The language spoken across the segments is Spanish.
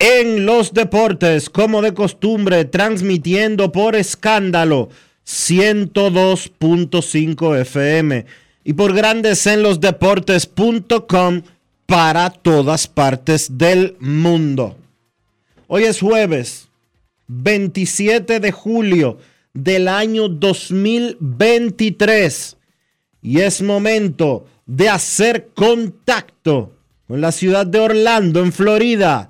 en los Deportes, como de costumbre, transmitiendo por escándalo 102.5 FM y por Grandes en los Deportes.com para todas partes del mundo. Hoy es jueves 27 de julio del año 2023 y es momento de hacer contacto con la ciudad de Orlando, en Florida,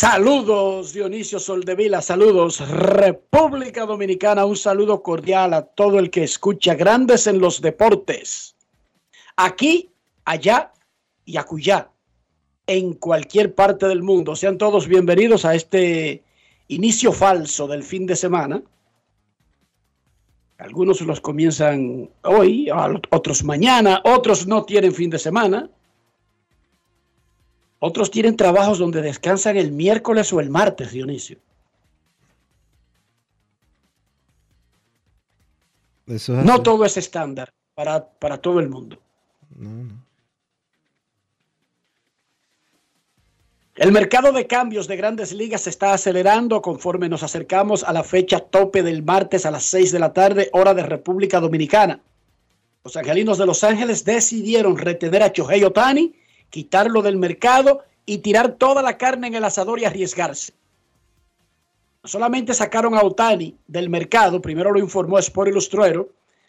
Saludos Dionisio Soldevila, saludos República Dominicana, un saludo cordial a todo el que escucha Grandes en los Deportes. Aquí, allá y acullá, en cualquier parte del mundo. Sean todos bienvenidos a este inicio falso del fin de semana. Algunos los comienzan hoy, otros mañana, otros no tienen fin de semana. Otros tienen trabajos donde descansan el miércoles o el martes, Dionisio. Eso es No así. todo es estándar para, para todo el mundo. No, no. El mercado de cambios de grandes ligas se está acelerando conforme nos acercamos a la fecha tope del martes a las 6 de la tarde, hora de República Dominicana. Los angelinos de Los Ángeles decidieron retener a Chohei Otani, quitarlo del mercado y tirar toda la carne en el asador y arriesgarse. Solamente sacaron a Otani del mercado, primero lo informó Sport Ilustrero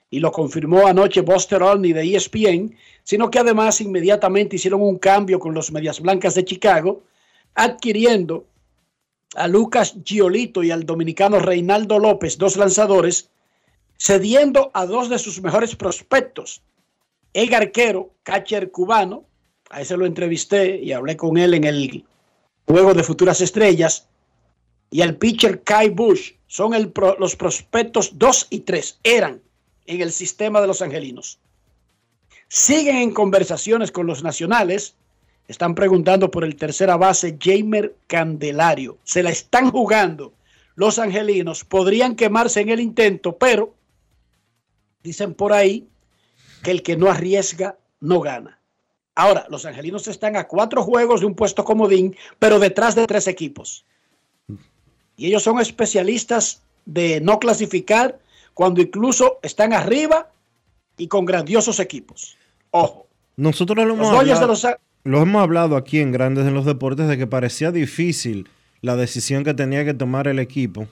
y lo confirmó anoche Buster Olney de ESPN, sino que además inmediatamente hicieron un cambio con los Medias Blancas de Chicago, adquiriendo a Lucas Giolito y al dominicano Reinaldo López, dos lanzadores, cediendo a dos de sus mejores prospectos, el arquero, catcher cubano, a ese lo entrevisté y hablé con él en el Juego de Futuras Estrellas, y el pitcher Kai Bush, son el pro- los prospectos 2 y 3, eran en el sistema de los angelinos. Siguen en conversaciones con los nacionales, están preguntando por el tercera base Jamer Candelario. Se la están jugando los angelinos. Podrían quemarse en el intento, pero dicen por ahí que el que no arriesga no gana. Ahora, los angelinos están a cuatro juegos de un puesto comodín, pero detrás de tres equipos. Y ellos son especialistas de no clasificar cuando incluso están arriba y con grandiosos equipos. Ojo, Nosotros lo los hemos, de los... lo hemos hablado aquí en Grandes en los Deportes de que parecía difícil la decisión que tenía que tomar el equipo.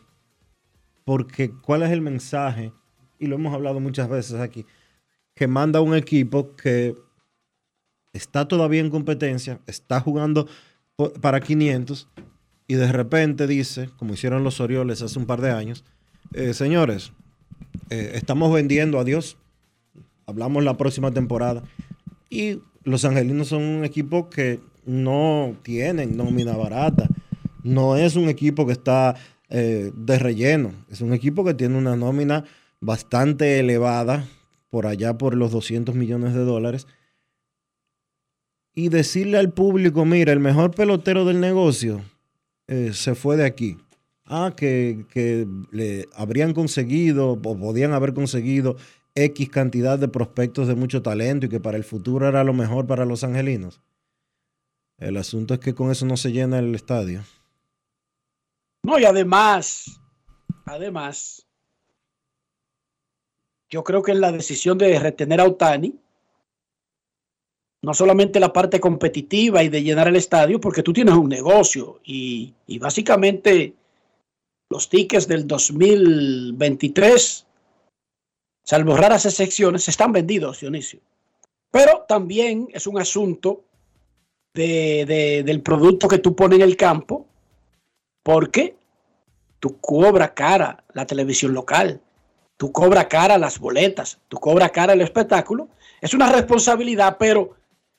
Porque, ¿cuál es el mensaje? Y lo hemos hablado muchas veces aquí. que manda un equipo que está todavía en competencia, está jugando para 500 y de repente dice, como hicieron los Orioles hace un par de años, eh, señores, eh, estamos vendiendo a Dios, hablamos la próxima temporada y los angelinos son un equipo que no tienen nómina barata, no es un equipo que está eh, de relleno, es un equipo que tiene una nómina bastante elevada, por allá por los 200 millones de dólares, y decirle al público, mira, el mejor pelotero del negocio eh, se fue de aquí. Ah, que, que, le habrían conseguido o podían haber conseguido X cantidad de prospectos de mucho talento y que para el futuro era lo mejor para los angelinos. El asunto es que con eso no se llena el estadio. No, y además, además, yo creo que en la decisión de retener a Otani, no solamente la parte competitiva y de llenar el estadio, porque tú tienes un negocio y, y básicamente los tickets del 2023, salvo raras excepciones, están vendidos, Dionisio. Pero también es un asunto de, de, del producto que tú pones en el campo, porque tú cobras cara la televisión local, tú cobras cara las boletas, tú cobras cara el espectáculo. Es una responsabilidad, pero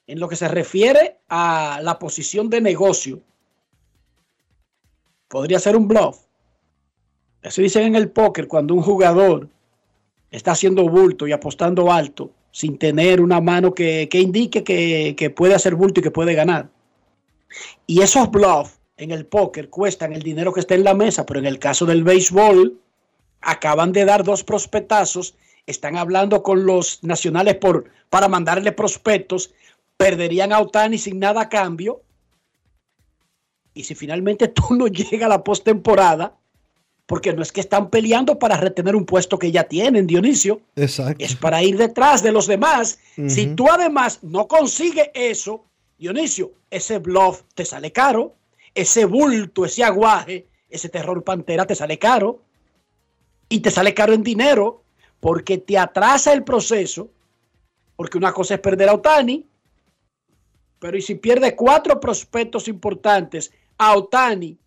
en lo que se refiere a la posición de negocio, podría ser un bluff. Eso dicen en el póker cuando un jugador está haciendo bulto y apostando alto sin tener una mano que, que indique que, que, puede hacer bulto y que puede ganar. Y esos bluffs en el póker cuestan el dinero que está en la mesa, pero en el caso del béisbol acaban de dar dos prospectazos, están hablando con los nacionales por, para mandarle prospectos perderían a Otani sin nada a cambio. Y si finalmente tú no llega a la postemporada, porque no es que están peleando para retener un puesto que ya tienen, Dionisio. Exacto. Es para ir detrás de los demás. Uh -huh. Si tú además no consigues eso, Dionisio, ese bluff te sale caro, ese bulto, ese aguaje, ese terror pantera te sale caro. Y te sale caro en dinero, porque te atrasa el proceso, porque una cosa es perder a Otani, pero y si pierde cuatro prospectos importantes a Otani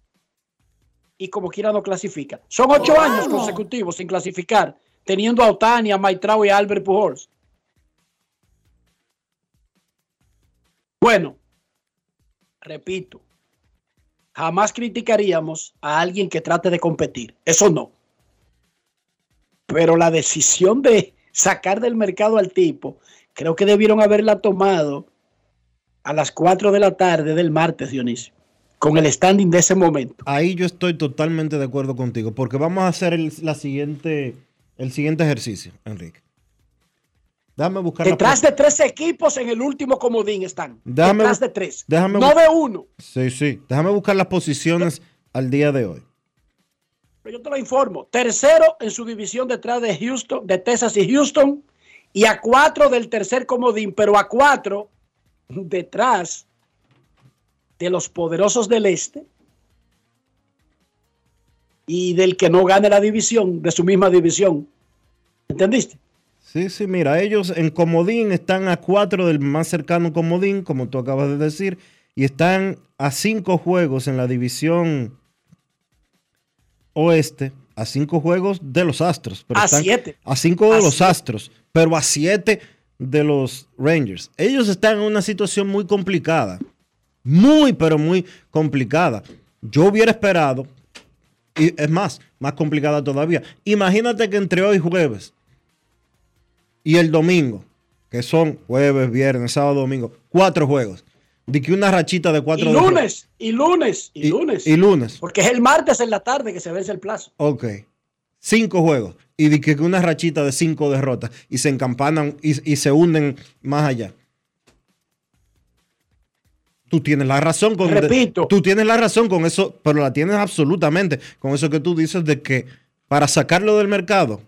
y como quiera no clasifica. Son ocho oh, años consecutivos sin clasificar, teniendo a Otani, a Maitrao y a Albert Pujols. Bueno, repito, jamás criticaríamos a alguien que trate de competir. Eso no. Pero la decisión de sacar del mercado al tipo, creo que debieron haberla tomado a las 4 de la tarde del martes, Dionisio, con el standing de ese momento. Ahí yo estoy totalmente de acuerdo contigo, porque vamos a hacer el, la siguiente, el siguiente ejercicio, Enrique. Déjame buscar Detrás de tres equipos en el último comodín están. Déjame, Detrás de tres. Déjame no de uno. Sí, sí. Déjame buscar las posiciones al día de hoy. Pero yo te lo informo. Tercero en su división detrás de Houston, de Texas y Houston. Y a cuatro del tercer comodín, pero a cuatro detrás de los poderosos del este y del que no gane la división, de su misma división. ¿Entendiste? Sí, sí, mira, ellos en comodín están a cuatro del más cercano comodín, como tú acabas de decir, y están a cinco juegos en la división oeste, a cinco juegos de los Astros. Pero a siete. A cinco de a los siete. Astros, pero a siete de los Rangers. Ellos están en una situación muy complicada. Muy, pero muy complicada. Yo hubiera esperado, y es más, más complicada todavía. Imagínate que entre hoy jueves y el domingo, que son jueves, viernes, sábado, domingo, cuatro juegos. De que una rachita de cuatro y lunes, y lunes, y, y lunes. Y lunes. Porque es el martes en la tarde que se vence el plazo. Ok. Cinco juegos. Y de que una rachita de cinco derrotas. Y se encampanan y, y se hunden más allá. Tú tienes la razón con Repito. Tú tienes la razón con eso, pero la tienes absolutamente con eso que tú dices de que para sacarlo del mercado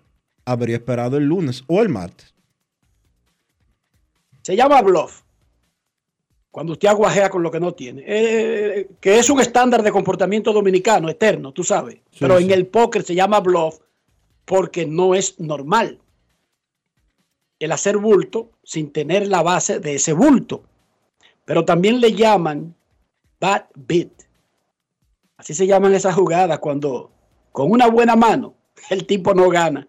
habría esperado el lunes o el martes. Se llama bluff. Cuando usted aguajea con lo que no tiene. Eh, que es un estándar de comportamiento dominicano, eterno, tú sabes. Sí, Pero sí. en el póker se llama bluff porque no es normal. el hacer bulto sin tener la base de ese bulto. Pero también le llaman bad beat. Así se llaman esas jugadas cuando con una buena mano el tipo no gana.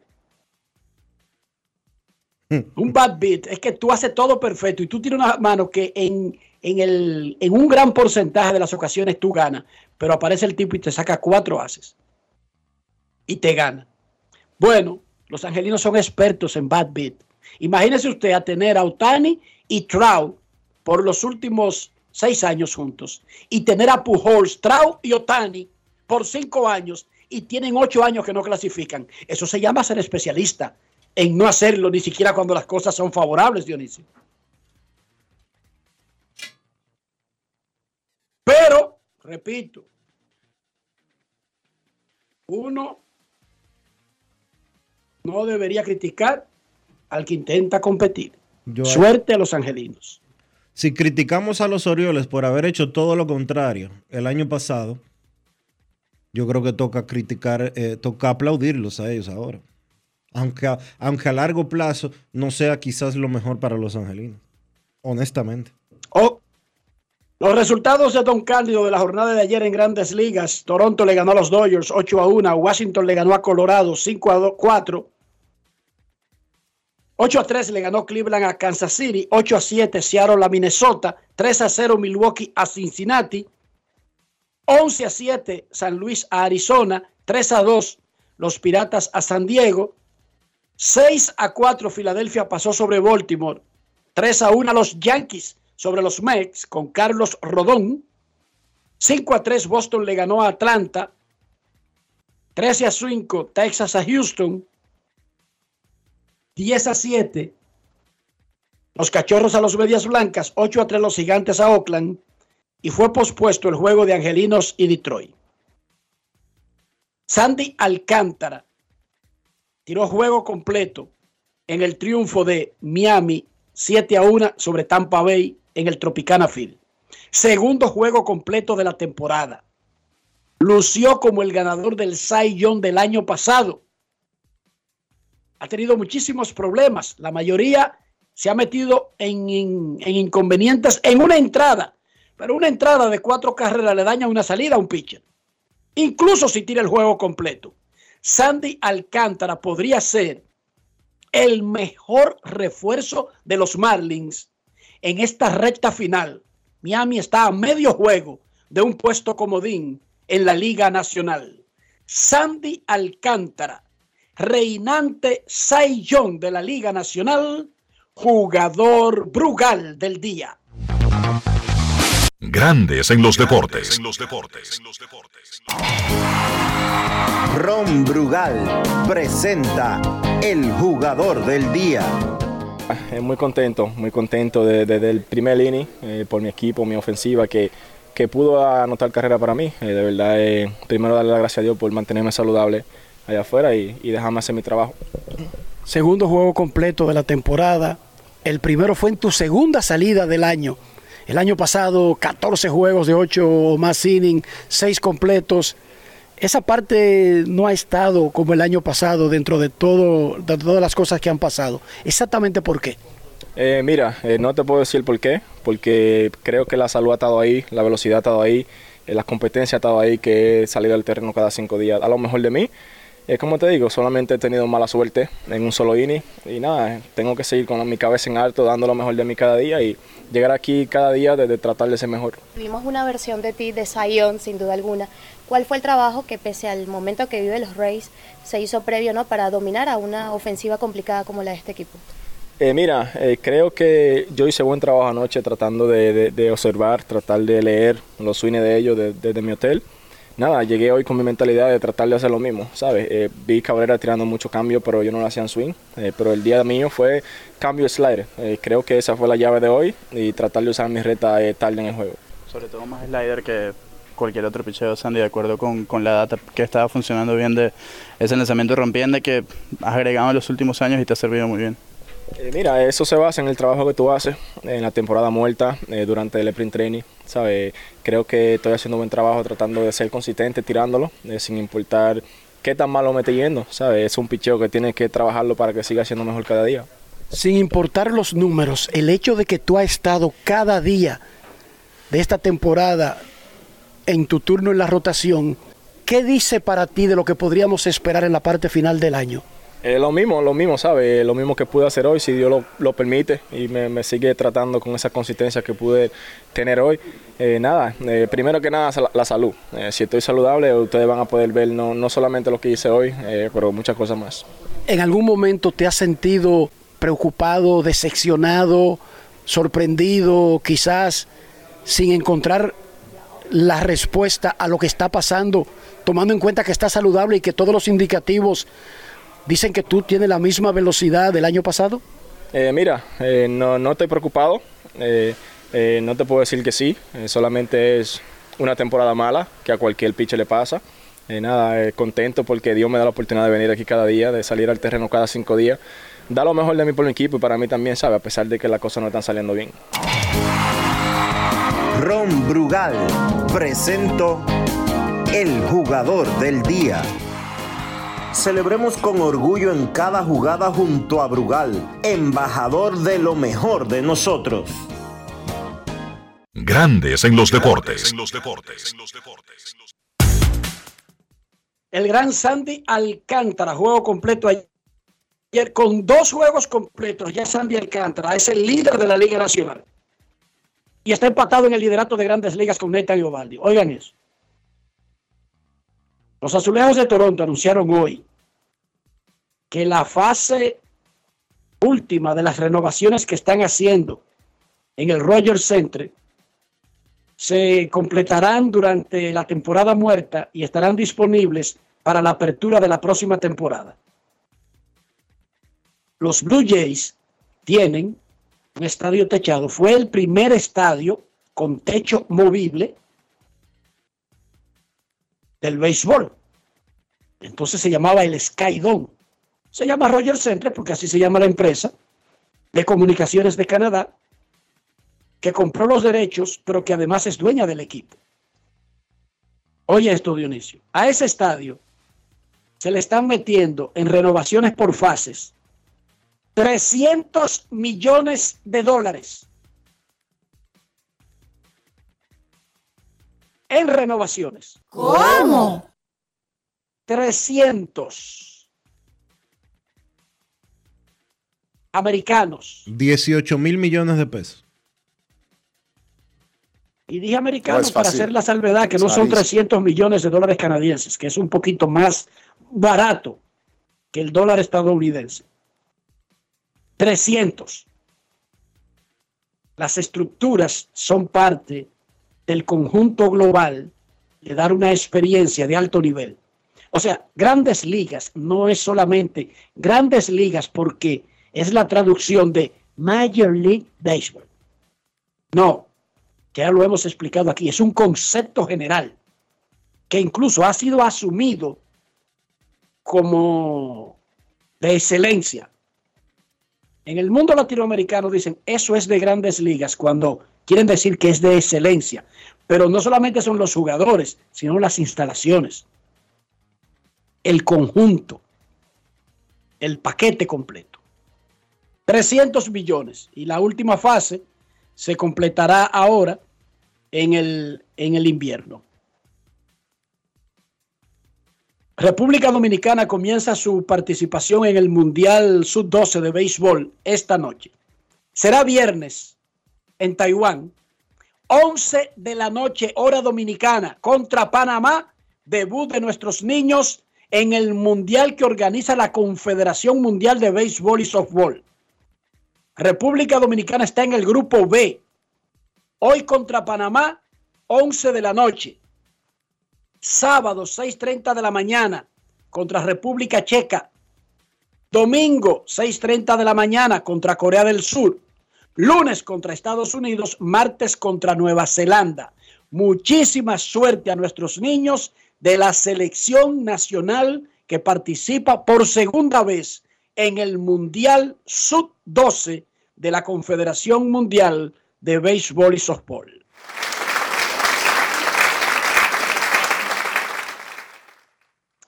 Un bad beat es que tú haces todo perfecto y tú tienes una mano que en, el, en un gran porcentaje de las ocasiones tú ganas, pero aparece el tipo y te saca cuatro haces y te gana. Bueno, los angelinos son expertos en bad beat. Imagínese usted a tener a Otani y Trout por los últimos seis años juntos y tener a Pujols, Trout y Otani por cinco años y tienen ocho años que no clasifican. Eso se llama ser especialista en no hacerlo ni siquiera cuando las cosas son favorables, Dionisio. Pero, repito, uno no debería criticar al que intenta competir. Suerte a los angelinos. Si criticamos a los Orioles por haber hecho todo lo contrario el año pasado, yo creo que toca criticar, eh, toca aplaudirlos a ellos ahora. Aunque a, aunque a largo plazo no sea quizás lo mejor para los angelinos. Honestamente. Oh, los resultados de Don Cándido de la jornada de ayer en Grandes Ligas. Toronto le ganó a los Dodgers 8 a 1. Washington le ganó a Colorado 5 a 4. 8 a 3 le ganó Cleveland a Kansas City, 8 a 7 Seattle a Minnesota, 3 a 0 Milwaukee a Cincinnati, 11 a 7 San Luis a Arizona, 3 a 2 los Piratas a San Diego, 6 a 4 Filadelfia pasó sobre Baltimore, 3 a 1 los Yankees sobre los Mets con Carlos Rodón, 5 a 3 Boston le ganó a Atlanta, 13 a 5 Texas a Houston, 10 a 7. Los cachorros a los medias blancas, 8 a 3 los gigantes a Oakland. Y fue pospuesto el juego de Angelinos y Detroit. Sandy Alcántara tiró juego completo en el triunfo de Miami 7 a 1 sobre Tampa Bay en el Tropicana Field. Segundo juego completo de la temporada. Lució como el ganador del Cy Young del año pasado ha tenido muchísimos problemas. La mayoría se ha metido en, inconvenientes en una entrada, pero una entrada de cuatro carreras le daña una salida a un pitcher. Incluso si tira el juego completo. Sandy Alcántara podría ser el mejor refuerzo de los Marlins en esta recta final. Miami está a medio juego de un puesto comodín en la Liga Nacional. Sandy Alcántara reinante Young de la Liga Nacional, jugador Brugal del día. Grandes en los deportes. Ron Brugal presenta el jugador del día. Eh, muy contento, muy contento desde el primer inning eh, por mi equipo, mi ofensiva que, que pudo anotar carrera para mí. Eh, de verdad, primero darle las gracias a Dios por mantenerme saludable allá afuera y, y dejarme hacer mi trabajo. Segundo juego completo de la temporada. El primero fue en tu segunda salida del año. El año pasado 14 juegos de 8 o más innings, 6 completos. Esa parte no ha estado como el año pasado dentro de, todo, de todas las cosas que han pasado. ¿Exactamente por qué? Eh, mira, eh, no te puedo decir por qué, porque creo que la salud ha estado ahí, la velocidad ha estado ahí, eh, la competencia ha estado ahí, que he salido al terreno cada cinco días. A lo mejor de mí, es como te digo, solamente he tenido mala suerte en un solo inning y nada, tengo que seguir con mi cabeza en alto, dando lo mejor de mí cada día y llegar aquí cada día desde tratar de ser mejor. Vimos una versión de ti de Zion, sin duda alguna. ¿Cuál fue el trabajo que pese al momento que vive los Rays se hizo previo ¿no? para dominar a una ofensiva complicada como la de este equipo? Eh, mira, eh, creo que yo hice buen trabajo anoche tratando de, observar, tratar de leer los swings de ellos desde mi hotel nada, llegué hoy con mi mentalidad de tratar de hacer lo mismo, ¿sabes? Eh, vi Cabrera tirando mucho cambio, pero yo no lo hacía en swing. Eh, pero el día mío fue cambio de slider. Eh, creo que esa fue la llave de hoy y tratar de usar mi reta tarde en el juego. Sobre todo más slider que cualquier otro picheo, Sandy, de acuerdo con, con, la data que estaba funcionando bien de ese lanzamiento rompiente que has agregado en los últimos años y te ha servido muy bien. Eh, mira, eso se basa en el trabajo que tú haces en la temporada muerta eh, durante el sprint training. ¿sabes? Creo que estoy haciendo un buen trabajo tratando de ser consistente tirándolo, eh, sin importar qué tan malo me yendo. ¿sabes? Es un picheo que tienes que trabajarlo para que siga siendo mejor cada día. sin importar los números, el hecho de que tú has estado cada día de esta temporada en tu turno en la rotación, ¿qué dice para ti de lo que podríamos esperar en la parte final del año? Eh, lo mismo, lo mismo, ¿sabes? Lo mismo que pude hacer hoy, si Dios lo, lo permite y me, me, sigue tratando con esa consistencia que pude tener hoy. Eh, nada, eh, primero que nada la salud. Eh, si estoy saludable, ustedes van a poder ver no, no solamente lo que hice hoy, eh, pero muchas cosas más. ¿En algún momento te has sentido preocupado, decepcionado, sorprendido, quizás sin encontrar la respuesta a lo que está pasando, tomando en cuenta que está saludable y que todos los indicativos dicen que tú tienes la misma velocidad del año pasado? Eh, mira, eh, no, no, estoy preocupado, eh, no te puedo decir que sí, solamente es una temporada mala que a cualquier pitcher le pasa. nada, contento porque Dios me da la oportunidad de venir aquí cada día, de salir al terreno cada cinco días. Da lo mejor de mí por mi equipo y para mí también, ¿sabe? A pesar de que las cosas no están saliendo bien. Ron Brugal presento el jugador del día. Celebremos con orgullo en cada jugada junto a Brugal, embajador de lo mejor de nosotros. Grandes en los deportes. El gran Sandy Alcántara, juego completo ayer con dos juegos completos. Ya Sandy Alcántara es el líder de la Liga Nacional y está empatado en el liderato de grandes ligas con Nathan Ovaldi. Oigan eso. Los azulejos de Toronto anunciaron hoy que la fase última de las renovaciones que están haciendo en el Rogers Center se completarán durante la temporada muerta y estarán disponibles para la apertura de la próxima temporada. Los Blue Jays tienen un estadio techado. Fue el primer estadio con techo movible del béisbol. Entonces se llamaba el Sky Dome. Se llama Roger Center porque así se llama la empresa de comunicaciones de Canadá que compró los derechos, pero que además es dueña del equipo. Oye esto, Dionisio. A ese estadio se le están metiendo en renovaciones por fases 300 millones de dólares en renovaciones. ¿Cómo? 300 americanos. 18 mil millones de pesos. Y dije americanos no para hacer la salvedad que no son 300 millones de dólares canadienses, que es un poquito más barato que el dólar estadounidense. 300. Las estructuras son parte del conjunto global de dar una experiencia de alto nivel. O sea, grandes ligas no es solamente grandes ligas porque es la traducción de Major League Baseball. No, ya lo hemos explicado aquí, es un concepto general que incluso ha sido asumido como de excelencia en el mundo latinoamericano dicen, eso es de grandes ligas, cuando quieren decir que es de excelencia. Pero no solamente son los jugadores, sino las instalaciones, el conjunto, el paquete completo. 300 millones. Y la última fase se completará ahora en el, en el invierno. República Dominicana comienza su participación en el Mundial Sub-12 de béisbol esta noche. Será viernes en Taiwán, 11 de la noche, hora dominicana, contra Panamá, debut de nuestros niños en el Mundial que organiza la Confederación Mundial de Béisbol y Softball. República Dominicana está en el grupo B. Hoy contra Panamá, 11 de la noche sábado 6.30 de la mañana contra República Checa, domingo 6.30 de la mañana contra Corea del Sur, lunes contra Estados Unidos, martes contra Nueva Zelanda. Muchísima suerte a nuestros niños de la selección nacional que participa por segunda vez en el Mundial Sub-12 de la Confederación Mundial de Béisbol y Softball.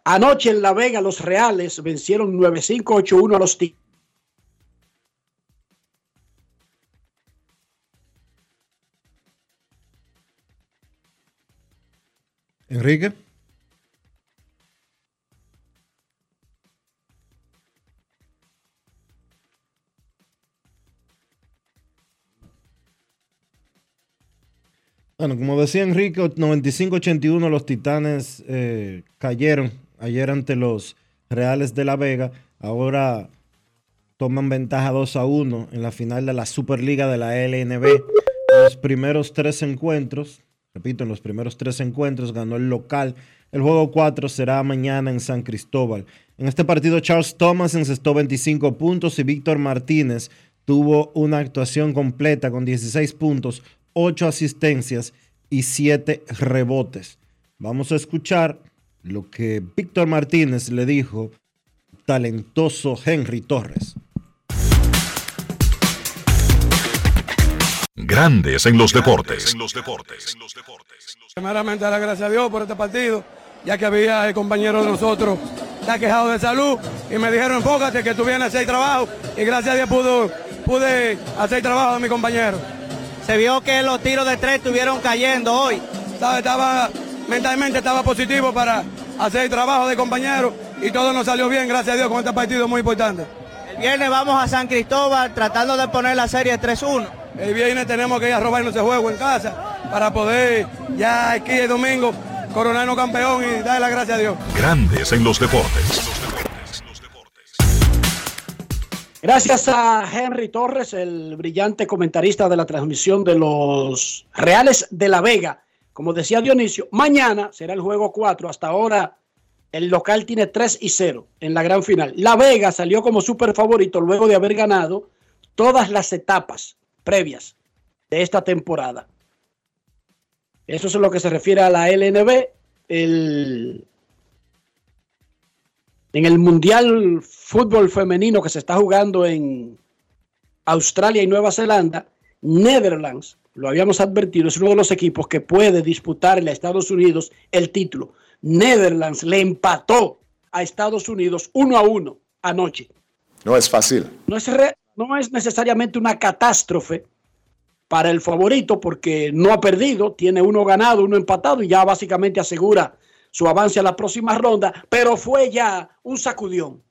Anoche en La Vega los Reales vencieron 9-5-8-1 a los Tigres. Enrique. Bueno, como decía Enrique, 95-81 los Titanes eh, cayeron ayer ante los Reales de La Vega. Ahora toman ventaja 2 a 1 en la final de la Superliga de la LNB. Los primeros tres encuentros, repito, en los primeros tres encuentros ganó el local. El juego 4 será mañana en San Cristóbal. En este partido Charles Thomas encestó 25 puntos y Víctor Martínez tuvo una actuación completa con 16 puntos, 8 asistencias y 7 rebotes. Vamos a escuchar lo que Víctor Martínez le dijo talentoso Henry Torres. Grandes en los deportes. Primeramente, dar gracias a Dios por este partido, ya que había el compañero de nosotros está quejado de salud y me dijeron enfócate que tú vienes a hacer trabajo y gracias a Dios pude, pude hacer trabajo de mi compañero. Se vio que los tiros de tres estuvieron cayendo hoy. Estaba, estaba mentalmente estaba positivo para hacer el trabajo de compañero y todo nos salió bien, gracias a Dios, con este partido muy importante. El viernes vamos a San Cristóbal tratando de poner la serie 3-1. El viernes tenemos que ir a robarnos ese juego en casa para poder ya aquí el domingo coronarnos campeón y darle las gracias a Dios. Grandes en los deportes. Gracias a Henry Torres, el brillante comentarista de la transmisión de los Reales de la Vega. Como decía Dionisio, mañana será el juego 4. Hasta ahora el local tiene 3 y 0 en la gran final. La Vega salió como super favorito luego de haber ganado todas las etapas previas de esta temporada. Eso es lo que se refiere a la LNB. El, en el Mundial Fútbol Femenino que se está jugando en Australia y Nueva Zelanda, Netherlands, lo habíamos advertido, es uno de los equipos que puede disputarle a Estados Unidos el título. Netherlands le empató a Estados Unidos uno a uno anoche. No es fácil. No es, re, no es necesariamente una catástrofe para el favorito porque no ha perdido, tiene uno ganado, uno empatado y ya básicamente asegura su avance a la próxima ronda, pero fue ya un sacudión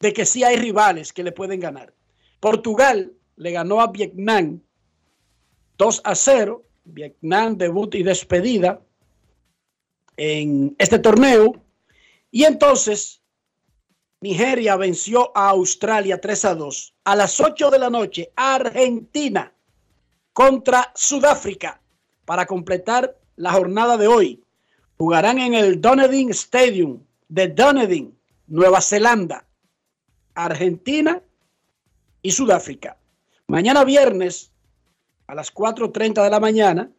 de que sí hay rivales que le pueden ganar. Portugal le ganó a Vietnam 2 a 0, Vietnam debut y despedida en este torneo y entonces Nigeria venció a Australia 3 a 2. A las 8 de la noche, Argentina contra Sudáfrica para completar la jornada de hoy. Jugarán en el Dunedin Stadium de Dunedin, Nueva Zelanda, Argentina y Sudáfrica. Mañana viernes a las 4.30 de la mañana,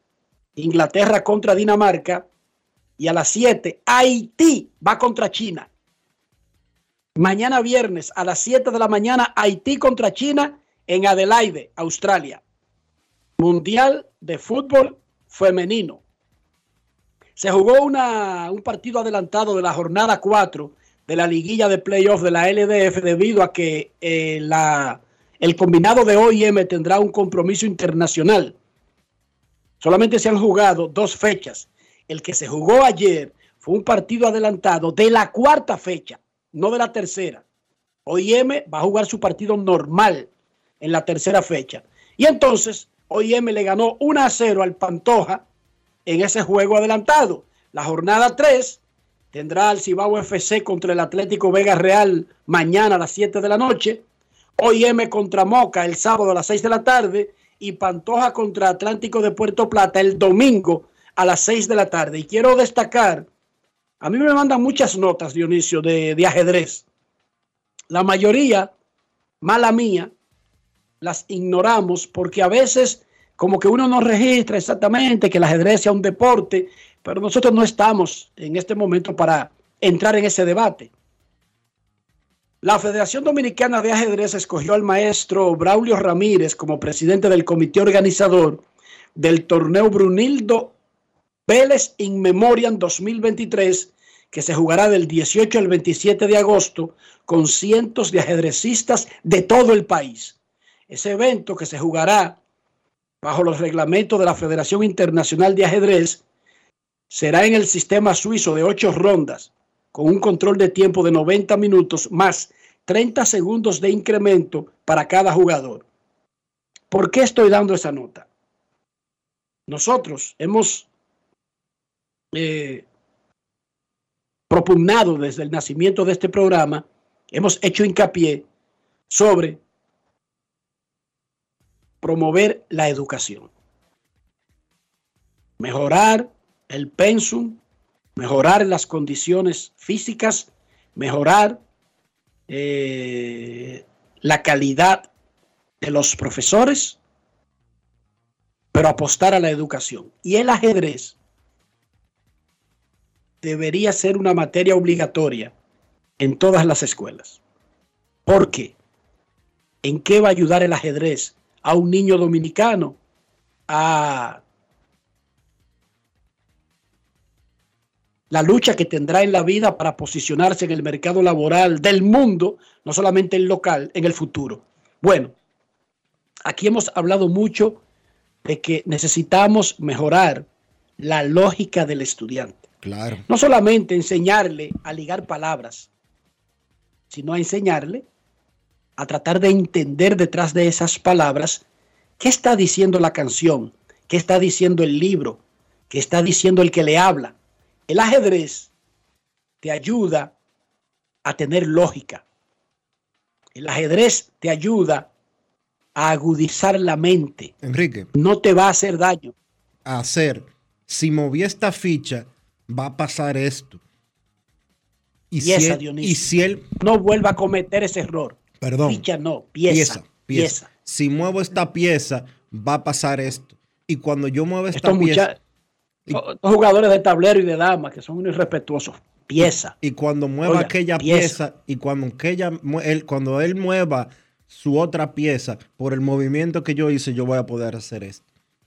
Inglaterra contra Dinamarca y a las 7 Haití va contra China. Mañana viernes a las 7 de la mañana, Haití contra China en Adelaide, Australia. Mundial de Fútbol Femenino. Se jugó una, un partido adelantado de la jornada 4 de la liguilla de playoff de la LDF debido a que eh, la, el combinado de OIM tendrá un compromiso internacional. Solamente se han jugado dos fechas. El que se jugó ayer fue un partido adelantado de la cuarta fecha no de la tercera. OIM va a jugar su partido normal en la tercera fecha. Y entonces OIM le ganó 1 a 0 al Pantoja en ese juego adelantado. La jornada 3 tendrá al Cibao FC contra el Atlético Vega Real mañana a las 7 de la noche. OIM contra Moca el sábado a las 6 de la tarde. Y Pantoja contra Atlántico de Puerto Plata el domingo a las 6 de la tarde. Y quiero destacar a mí me mandan muchas notas, Dionisio, de, de ajedrez. La mayoría, mala mía, las ignoramos porque a veces como que uno no registra exactamente que el ajedrez sea un deporte, pero nosotros no estamos en este momento para entrar en ese debate. La Federación Dominicana de Ajedrez escogió al maestro Braulio Ramírez como presidente del comité organizador del torneo Brunildo Vélez In Memoriam 2023, que se jugará del 18 al 27 de agosto con cientos de ajedrecistas de todo el país. Ese evento que se jugará bajo los reglamentos de la Federación Internacional de Ajedrez será en el sistema suizo de ocho rondas, con un control de tiempo de 90 minutos más 30 segundos de incremento para cada jugador. ¿Por qué estoy dando esa nota? Nosotros hemos eh, propugnado desde el nacimiento de este programa, hemos hecho hincapié sobre promover la educación. Mejorar el pensum, mejorar las condiciones físicas, mejorar eh, la calidad de los profesores, pero apostar a la educación. Y el ajedrez debería ser una materia obligatoria en todas las escuelas. ¿Por qué? ¿En qué va a ayudar el ajedrez a un niño dominicano a la lucha que tendrá en la vida para posicionarse en el mercado laboral del mundo, no solamente el local, en el futuro? Bueno, aquí hemos hablado mucho de que necesitamos mejorar la lógica del estudiante. Claro. No solamente enseñarle a ligar palabras, sino a enseñarle a tratar de entender detrás de esas palabras qué está diciendo la canción, qué está diciendo el libro, qué está diciendo el que le habla. El ajedrez te ayuda a tener lógica. El ajedrez te ayuda a agudizar la mente. Enrique. No te va a hacer daño. A hacer, si moví esta ficha, va a pasar esto. Y, si pieza, él- Dionisio. y si él, No vuelva a cometer ese error. perdón, Ficha no, pieza. pieza. Si muevo esta pieza, va a pasar esto. Y cuando yo muevo esta pieza, mucha- estos jugadores de tablero y de dama que son unos irrespetuosos. Pieza. y cuando mueva Oiga, aquella pieza. pieza, y cuando aquella él, cuando él mueva su otra pieza por el movimiento que yo hice, yo voy a poder hacer esto.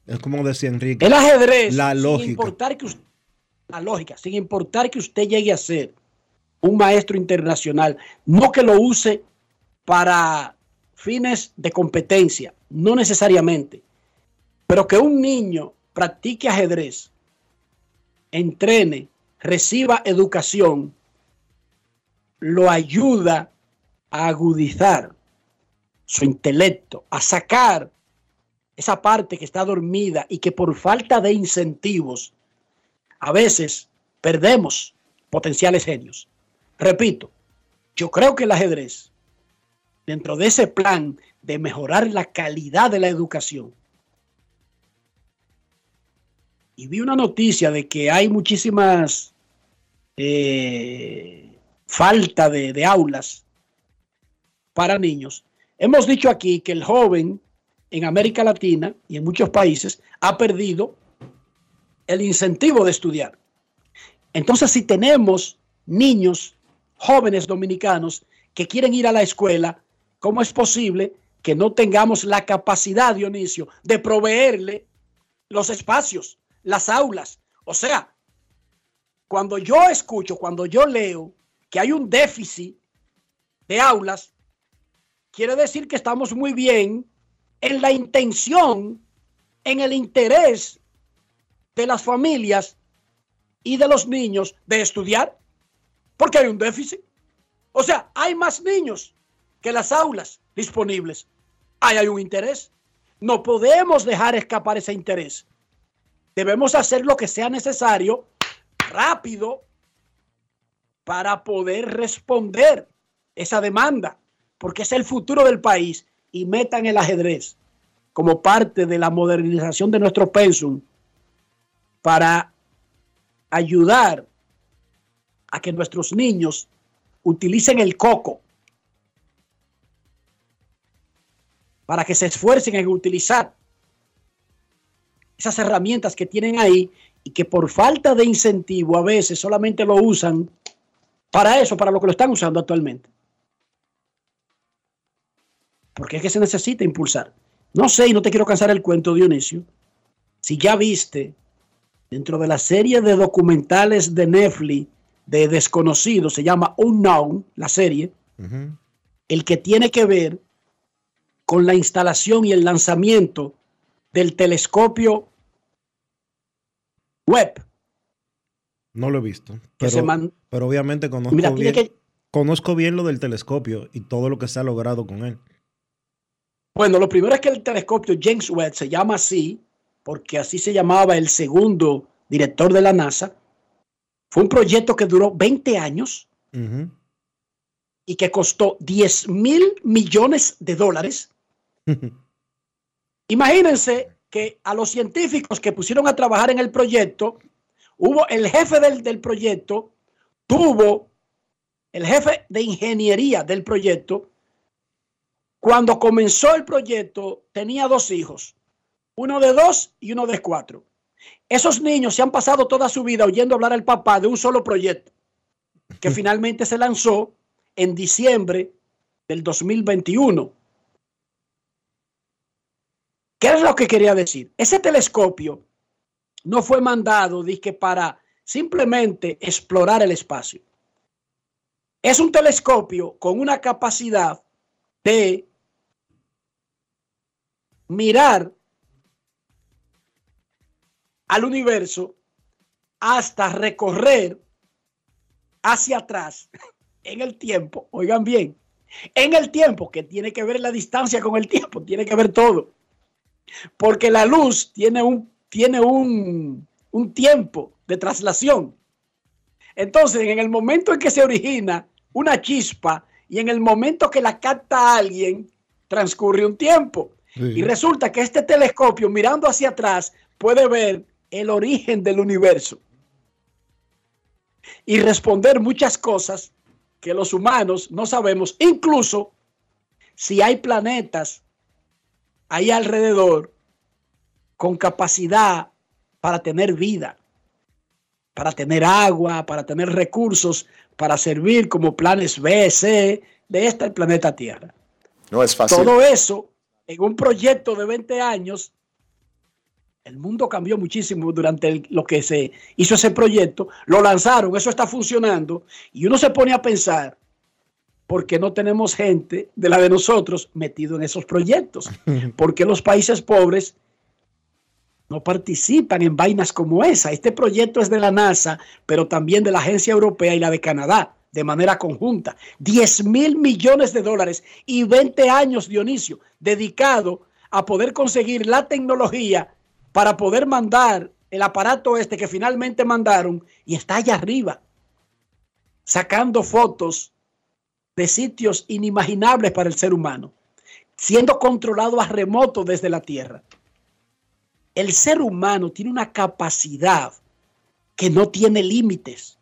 Es como decía Enrique. El ajedrez, La sin lógica. importar que usted, la lógica, sin importar que usted llegue a ser un maestro internacional, no que lo use para fines de competencia, no necesariamente, pero que un niño practique ajedrez, entrene, reciba educación, lo ayuda a agudizar su intelecto, a sacar esa parte que está dormida y que por falta de incentivos a veces perdemos potenciales genios. Repito, yo creo que el ajedrez, dentro de ese plan de mejorar la calidad de la educación, y vi una noticia de que hay muchísimas eh, falta de, de aulas para niños. Hemos dicho aquí que el joven en América Latina y en muchos países ha perdido el incentivo de estudiar. Entonces, si tenemos niños, jóvenes dominicanos que quieren ir a la escuela, ¿cómo es posible que no tengamos la capacidad, Dionisio, de proveerle los espacios, las aulas? O sea, cuando yo escucho, cuando yo leo que hay un déficit de aulas, quiere decir que estamos muy bien en la intención, en el interés de las familias y de los niños de estudiar, porque hay un déficit. O sea, hay más niños que las aulas disponibles. Ahí hay un interés. No podemos dejar escapar ese interés. Debemos hacer lo que sea necesario rápido para poder responder esa demanda, porque es el futuro del país y metan el ajedrez como parte de la modernización de nuestro pensum para ayudar a que nuestros niños utilicen el coco para que se esfuercen en utilizar esas herramientas que tienen ahí y que por falta de incentivo a veces solamente lo usan para eso, para lo que lo están usando actualmente. Porque es que se necesita impulsar. No sé, y no te quiero cansar el cuento, Dionisio, si ya viste dentro de la serie de documentales de Netflix de desconocidos, se llama Unknown, la serie, el que tiene que ver con la instalación y el lanzamiento del telescopio web No lo he visto. Pero, se man- pero obviamente conozco Mira, bien, que- conozco bien lo del telescopio y todo lo que se ha logrado con él. Bueno, lo primero es que el telescopio James Webb se llama así, porque así se llamaba el segundo director de la NASA. Fue un proyecto que duró 20 años y que costó 10 mil millones de dólares. Imagínense que a los científicos que pusieron a trabajar en el proyecto, hubo el jefe del, del proyecto, tuvo el jefe de ingeniería del proyecto, cuando comenzó el proyecto tenía dos hijos, uno de dos y uno de cuatro. Esos niños se han pasado toda su vida oyendo hablar al papá de un solo proyecto, que finalmente se lanzó en diciembre del 2021. ¿Qué es lo que quería decir? Ese telescopio no fue mandado dizque, para simplemente explorar el espacio. Es un telescopio con una capacidad de mirar al universo hasta recorrer hacia atrás en el tiempo, oigan bien, en el tiempo, que tiene que ver la distancia con el tiempo, tiene que ver todo. Porque la luz tiene un, tiene un, un tiempo de traslación. Entonces, en el momento en que se origina una chispa y en el momento que la capta alguien, transcurre un tiempo. Y resulta que este telescopio, mirando hacia atrás, puede ver el origen del universo y responder muchas cosas que los humanos no sabemos, incluso si hay planetas ahí alrededor con capacidad para tener vida, para tener agua, para tener recursos, para servir como planes B, C de este planeta Tierra. No es fácil. Todo eso en un proyecto de 20 años. El mundo cambió muchísimo durante el- lo que se hizo ese proyecto. Lo lanzaron, eso está funcionando. Y uno se pone a pensar, ¿por qué no tenemos gente de la de nosotros metido en esos proyectos? ¿Por qué los países pobres no participan en vainas como esa? Este proyecto es de la NASA, pero también de la Agencia Europea y la de Canadá, de manera conjunta. 10 mil millones de dólares y 20 años, Dionisio, dedicado a poder conseguir la tecnología para poder mandar el aparato este que finalmente mandaron y está allá arriba, sacando fotos de sitios inimaginables para el ser humano, siendo controlado a remoto desde la Tierra. El ser humano tiene una capacidad que no tiene límites.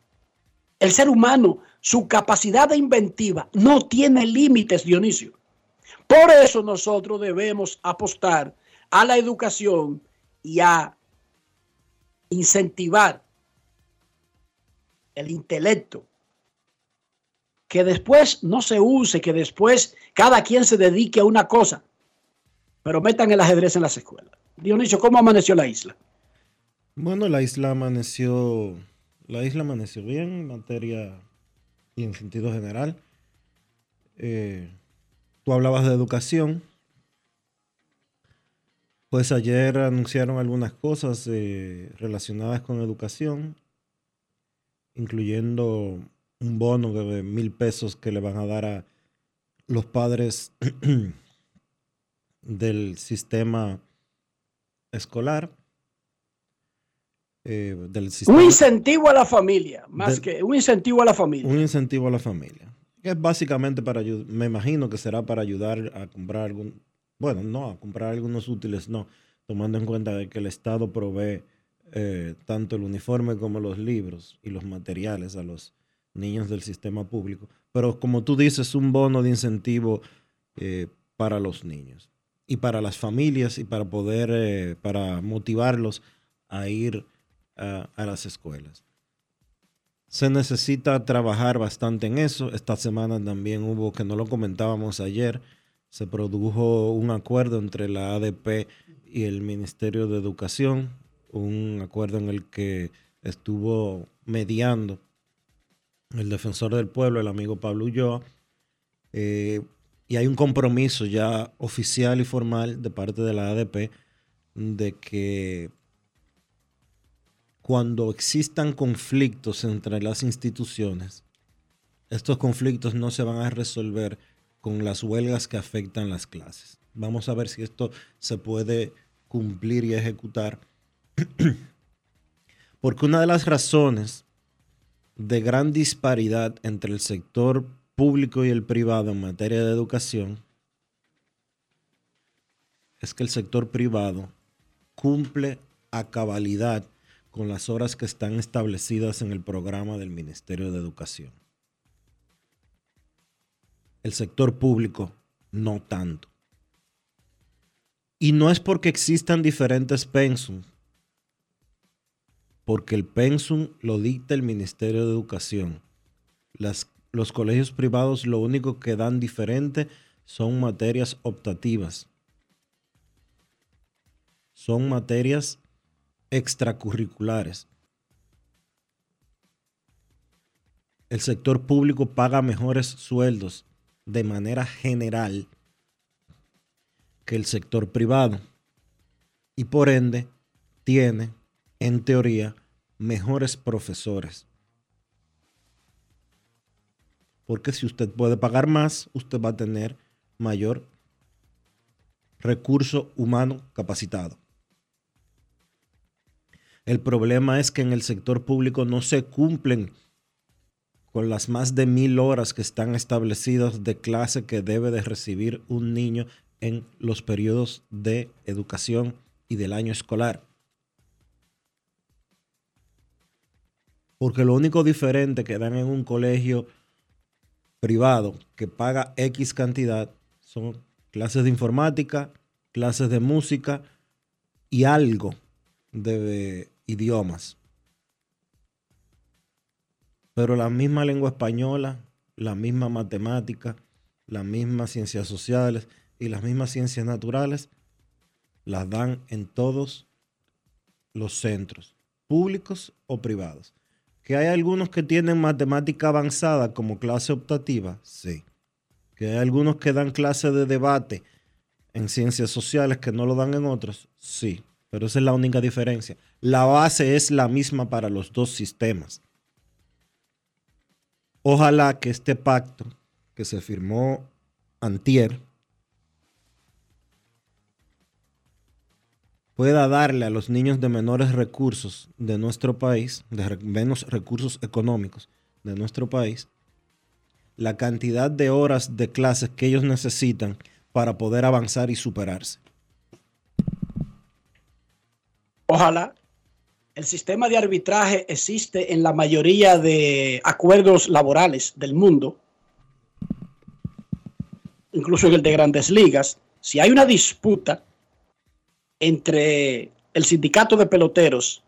El ser humano, su capacidad inventiva no tiene límites, Dionisio. Por eso nosotros debemos apostar a la educación y a incentivar el intelecto. Que después no se use, que después cada quien se dedique a una cosa, pero metan el ajedrez en las escuelas. Dionisio, ¿cómo amaneció la isla? Bueno, la isla amaneció, la isla amaneció bien en materia y en sentido general. Eh, tú hablabas de educación. Pues ayer anunciaron algunas cosas eh, relacionadas con educación, incluyendo un bono de mil pesos que le van a dar a los padres del sistema escolar. eh, del sistema, Un incentivo a la familia, más que un incentivo a la familia. un incentivo a la familia. Que es básicamente para ayudar, me imagino que será para ayudar a comprar algún, bueno, no, a comprar algunos útiles, no, tomando en cuenta de que el Estado provee eh, tanto el uniforme como los libros y los materiales a los niños del sistema público. Pero como tú dices, un bono de incentivo eh, para los niños y para las familias y para poder, eh, para motivarlos a ir a- a las escuelas. Se necesita trabajar bastante en eso. Esta semana también hubo, que no lo comentábamos ayer, se produjo un acuerdo entre la ADP y el Ministerio de Educación, un acuerdo en el que estuvo mediando el defensor del pueblo, el amigo Pablo Ulloa, eh, y hay un compromiso ya oficial y formal de parte de la ADP de que cuando existan conflictos entre las instituciones, estos conflictos no se van a resolver con las huelgas que afectan las clases. Vamos a ver si esto se puede cumplir y ejecutar. Porque una de las razones de gran disparidad entre el sector público y el privado en materia de educación es que el sector privado cumple a cabalidad con las horas que están establecidas en el programa del Ministerio de Educación. El sector público no tanto. Y no es porque existan diferentes pensum, porque el pensum lo dicta el Ministerio de Educación. Las, los colegios privados lo único que dan diferente son materias optativas. Son materias extracurriculares. El sector público paga mejores sueldos de manera general que el sector privado y por ende tiene, en teoría, mejores profesores. Porque si usted puede pagar más, usted va a tener mayor recurso humano capacitado. El problema es que en el sector público no se cumplen con las más de mil horas que están establecidas de clase que debe de recibir un niño en los periodos de educación y del año escolar. Porque lo único diferente que dan en un colegio privado que paga X cantidad son clases de informática, clases de música y algo de idiomas. Pero la misma lengua española, la misma matemática, las mismas ciencias sociales y las mismas ciencias naturales las dan en todos los centros, públicos o privados. Que hay algunos que tienen matemática avanzada como clase optativa, sí. Que hay algunos que dan clase de debate en ciencias sociales que no lo dan en otros, sí. Pero esa es la única diferencia. La base es la misma para los dos sistemas. Ojalá que este pacto que se firmó antier pueda darle a los niños de menores recursos de nuestro país, de menos recursos económicos de nuestro país, la cantidad de horas de clases que ellos necesitan para poder avanzar y superarse. Ojalá. El sistema de arbitraje existe en la mayoría de acuerdos laborales del mundo, incluso en el de grandes ligas. Si hay una disputa, entre el sindicato de peloteros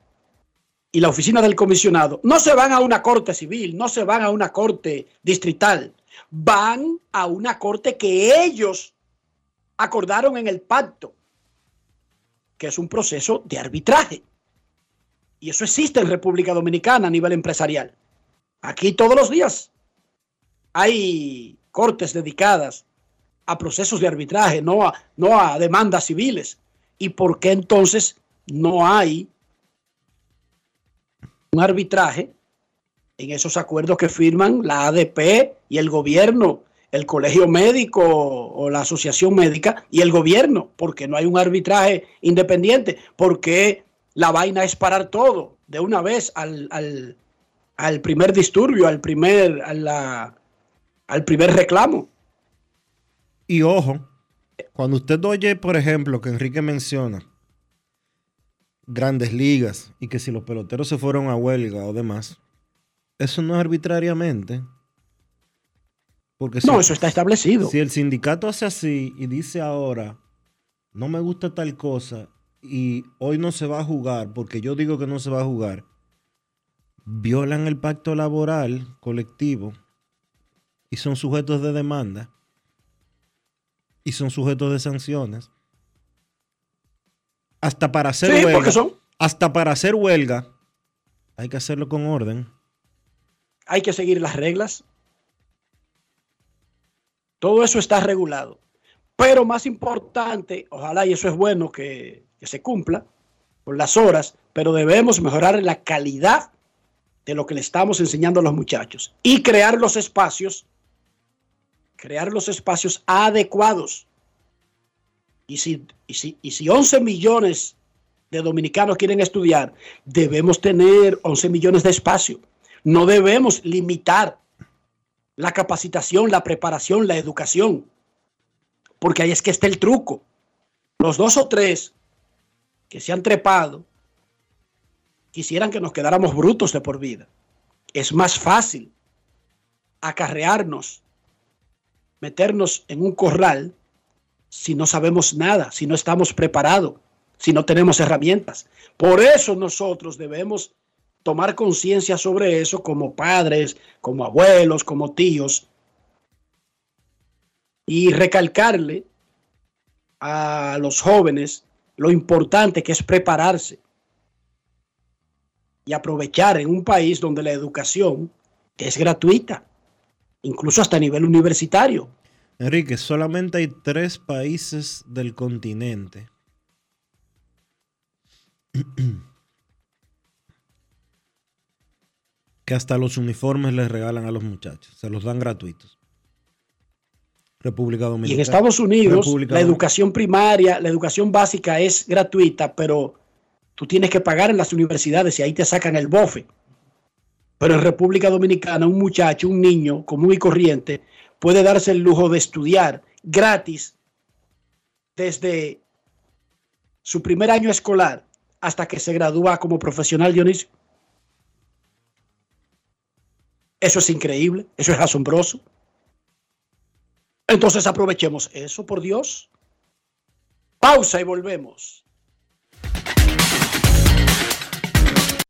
y la oficina del comisionado, no se van a una corte civil, no se van a una corte distrital, van a una corte que ellos acordaron en el pacto, que es un proceso de arbitraje. Y eso existe en República Dominicana a nivel empresarial. Aquí todos los días hay cortes dedicadas a procesos de arbitraje, no a, no a demandas civiles y por qué entonces no hay un arbitraje en esos acuerdos que firman la ADP y el gobierno, el colegio médico o la asociación médica y el gobierno, porque no hay un arbitraje independiente, porque la vaina es parar todo de una vez al, al, primer disturbio, al primer, al primer reclamo. Y ojo, cuando usted oye, por ejemplo, que Enrique menciona grandes ligas y que si los peloteros se fueron a huelga o demás, eso no es arbitrariamente. Porque no, eso está establecido. Si el sindicato hace así y dice ahora, no me gusta tal cosa y hoy no se va a jugar porque yo digo que no se va a jugar, violan el pacto laboral colectivo y son sujetos de demanda y son sujetos de sanciones. Hasta para hacer huelga. Hasta para hacer huelga hay que hacerlo con orden. Hay que seguir las reglas. Todo eso está regulado. Pero más importante, ojalá y eso es bueno que, que se cumpla, por las horas, pero debemos mejorar la calidad de lo que le estamos enseñando a los muchachos y crear los espacios, crear los espacios adecuados. Y si, y si, y si 11 millones de dominicanos quieren estudiar, debemos tener 11 millones de espacio. No debemos limitar la capacitación, la preparación, la educación, porque ahí es que está el truco. Los dos o tres que se han trepado quisieran que nos quedáramos brutos de por vida. Es más fácil acarrearnos, meternos en un corral si no sabemos nada, si no estamos preparados, si no tenemos herramientas. Por eso nosotros debemos tomar conciencia sobre eso como padres, como abuelos, como tíos, y recalcarle a los jóvenes lo importante que es prepararse y aprovechar en un país donde la educación es gratuita, incluso hasta a nivel universitario. Enrique, solamente hay tres países del continente que hasta los uniformes les regalan a los muchachos, se los dan gratuitos. República Dominicana. Y en Estados Unidos la educación primaria, la educación básica es gratuita, pero tú tienes que pagar en las universidades y ahí te sacan el bofe. Pero en República Dominicana un muchacho, un niño común y corriente puede darse el lujo de estudiar gratis desde su primer año escolar hasta que se gradúa como profesional Dionisio. Eso es increíble, eso es asombroso. Entonces aprovechemos eso, por Dios. Pausa y volvemos.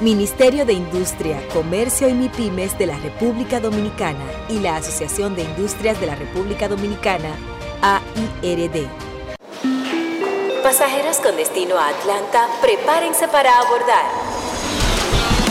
Ministerio de Industria, Comercio y MIPIMES de la República Dominicana y la Asociación de Industrias de la República Dominicana, AIRD. Pasajeros con destino a Atlanta, prepárense para abordar.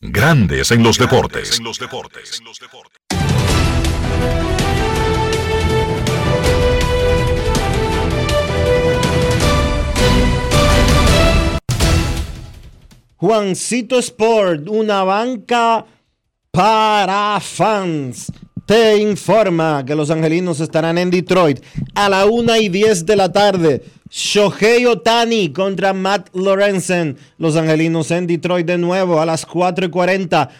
Grandes en los deportes. Juancito Sport, una banca para fans. Te informa que los angelinos estarán en Detroit a la 1 y 10 de la tarde. Shohei Otani contra Matt Lorenzen. Los angelinos en Detroit de nuevo a las 4 y 40.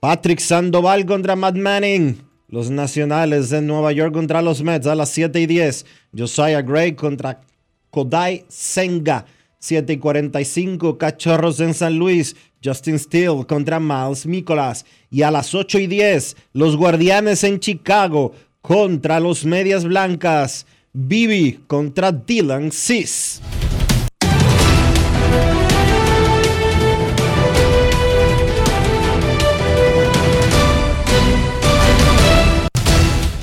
Patrick Sandoval contra Matt Manning. Los nacionales en Nueva York contra los Mets a las 7 y 10. Josiah Gray contra Kodai Senga. 7 y 45. Cachorros en San Luis. Justin Steele contra Miles Nicolas. Y a las 8 y 10. Los Guardianes en Chicago contra los Medias Blancas. Bibi contra Dylan Cis.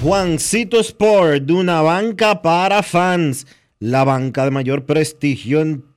Juancito Sport, una banca para fans, la banca de mayor prestigio en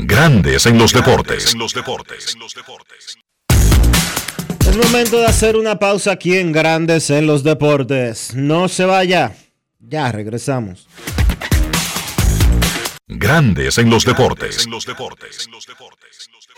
Grandes en los deportes. Es momento de hacer una pausa aquí en Grandes en los deportes. No se vaya. Ya regresamos. Grandes en los deportes.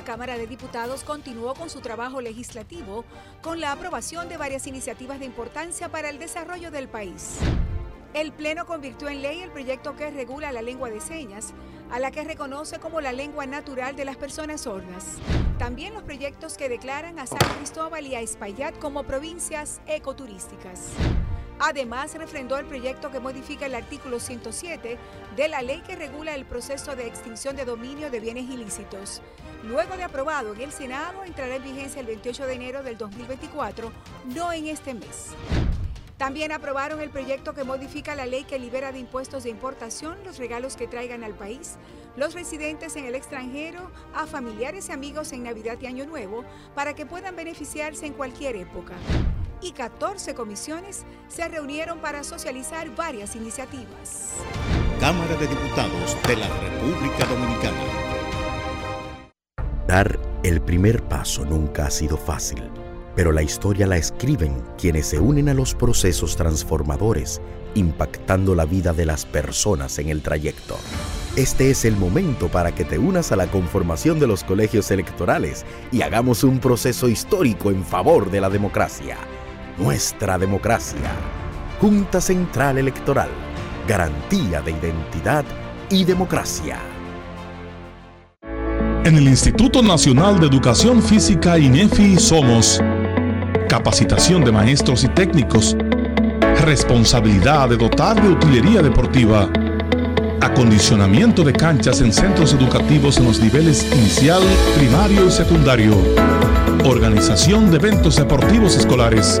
La Cámara de Diputados continuó con su trabajo legislativo con la aprobación de varias iniciativas de importancia para el desarrollo del país. El Pleno convirtió en ley el proyecto que regula la lengua de señas, a la que reconoce como la lengua natural de las personas sordas. También los proyectos que declaran a San Cristóbal y a Espaillat como provincias ecoturísticas. Además, refrendó el proyecto que modifica el artículo 107 de la ley que regula el proceso de extinción de dominio de bienes ilícitos. Luego de aprobado en el Senado, entrará en vigencia el 28 de enero del 2024, no en este mes. También aprobaron el proyecto que modifica la ley que libera de impuestos de importación los regalos que traigan al país los residentes en el extranjero a familiares y amigos en Navidad y Año Nuevo para que puedan beneficiarse en cualquier época. Y 14 comisiones se reunieron para socializar varias iniciativas. Cámara de Diputados de la República Dominicana. Dar el primer paso nunca ha sido fácil pero la historia la escriben quienes se unen a los procesos transformadores, impactando la vida de las personas en el trayecto. Este es el momento para que te unas a la conformación de los colegios electorales y hagamos un proceso histórico en favor de la democracia. Nuestra democracia. Junta Central Electoral. Garantía de identidad y democracia. En el Instituto Nacional de Educación Física INEFI somos capacitación de maestros y técnicos, responsabilidad de dotar de utilería deportiva, acondicionamiento de canchas en centros educativos en los niveles inicial, primario y secundario, organización de eventos deportivos escolares.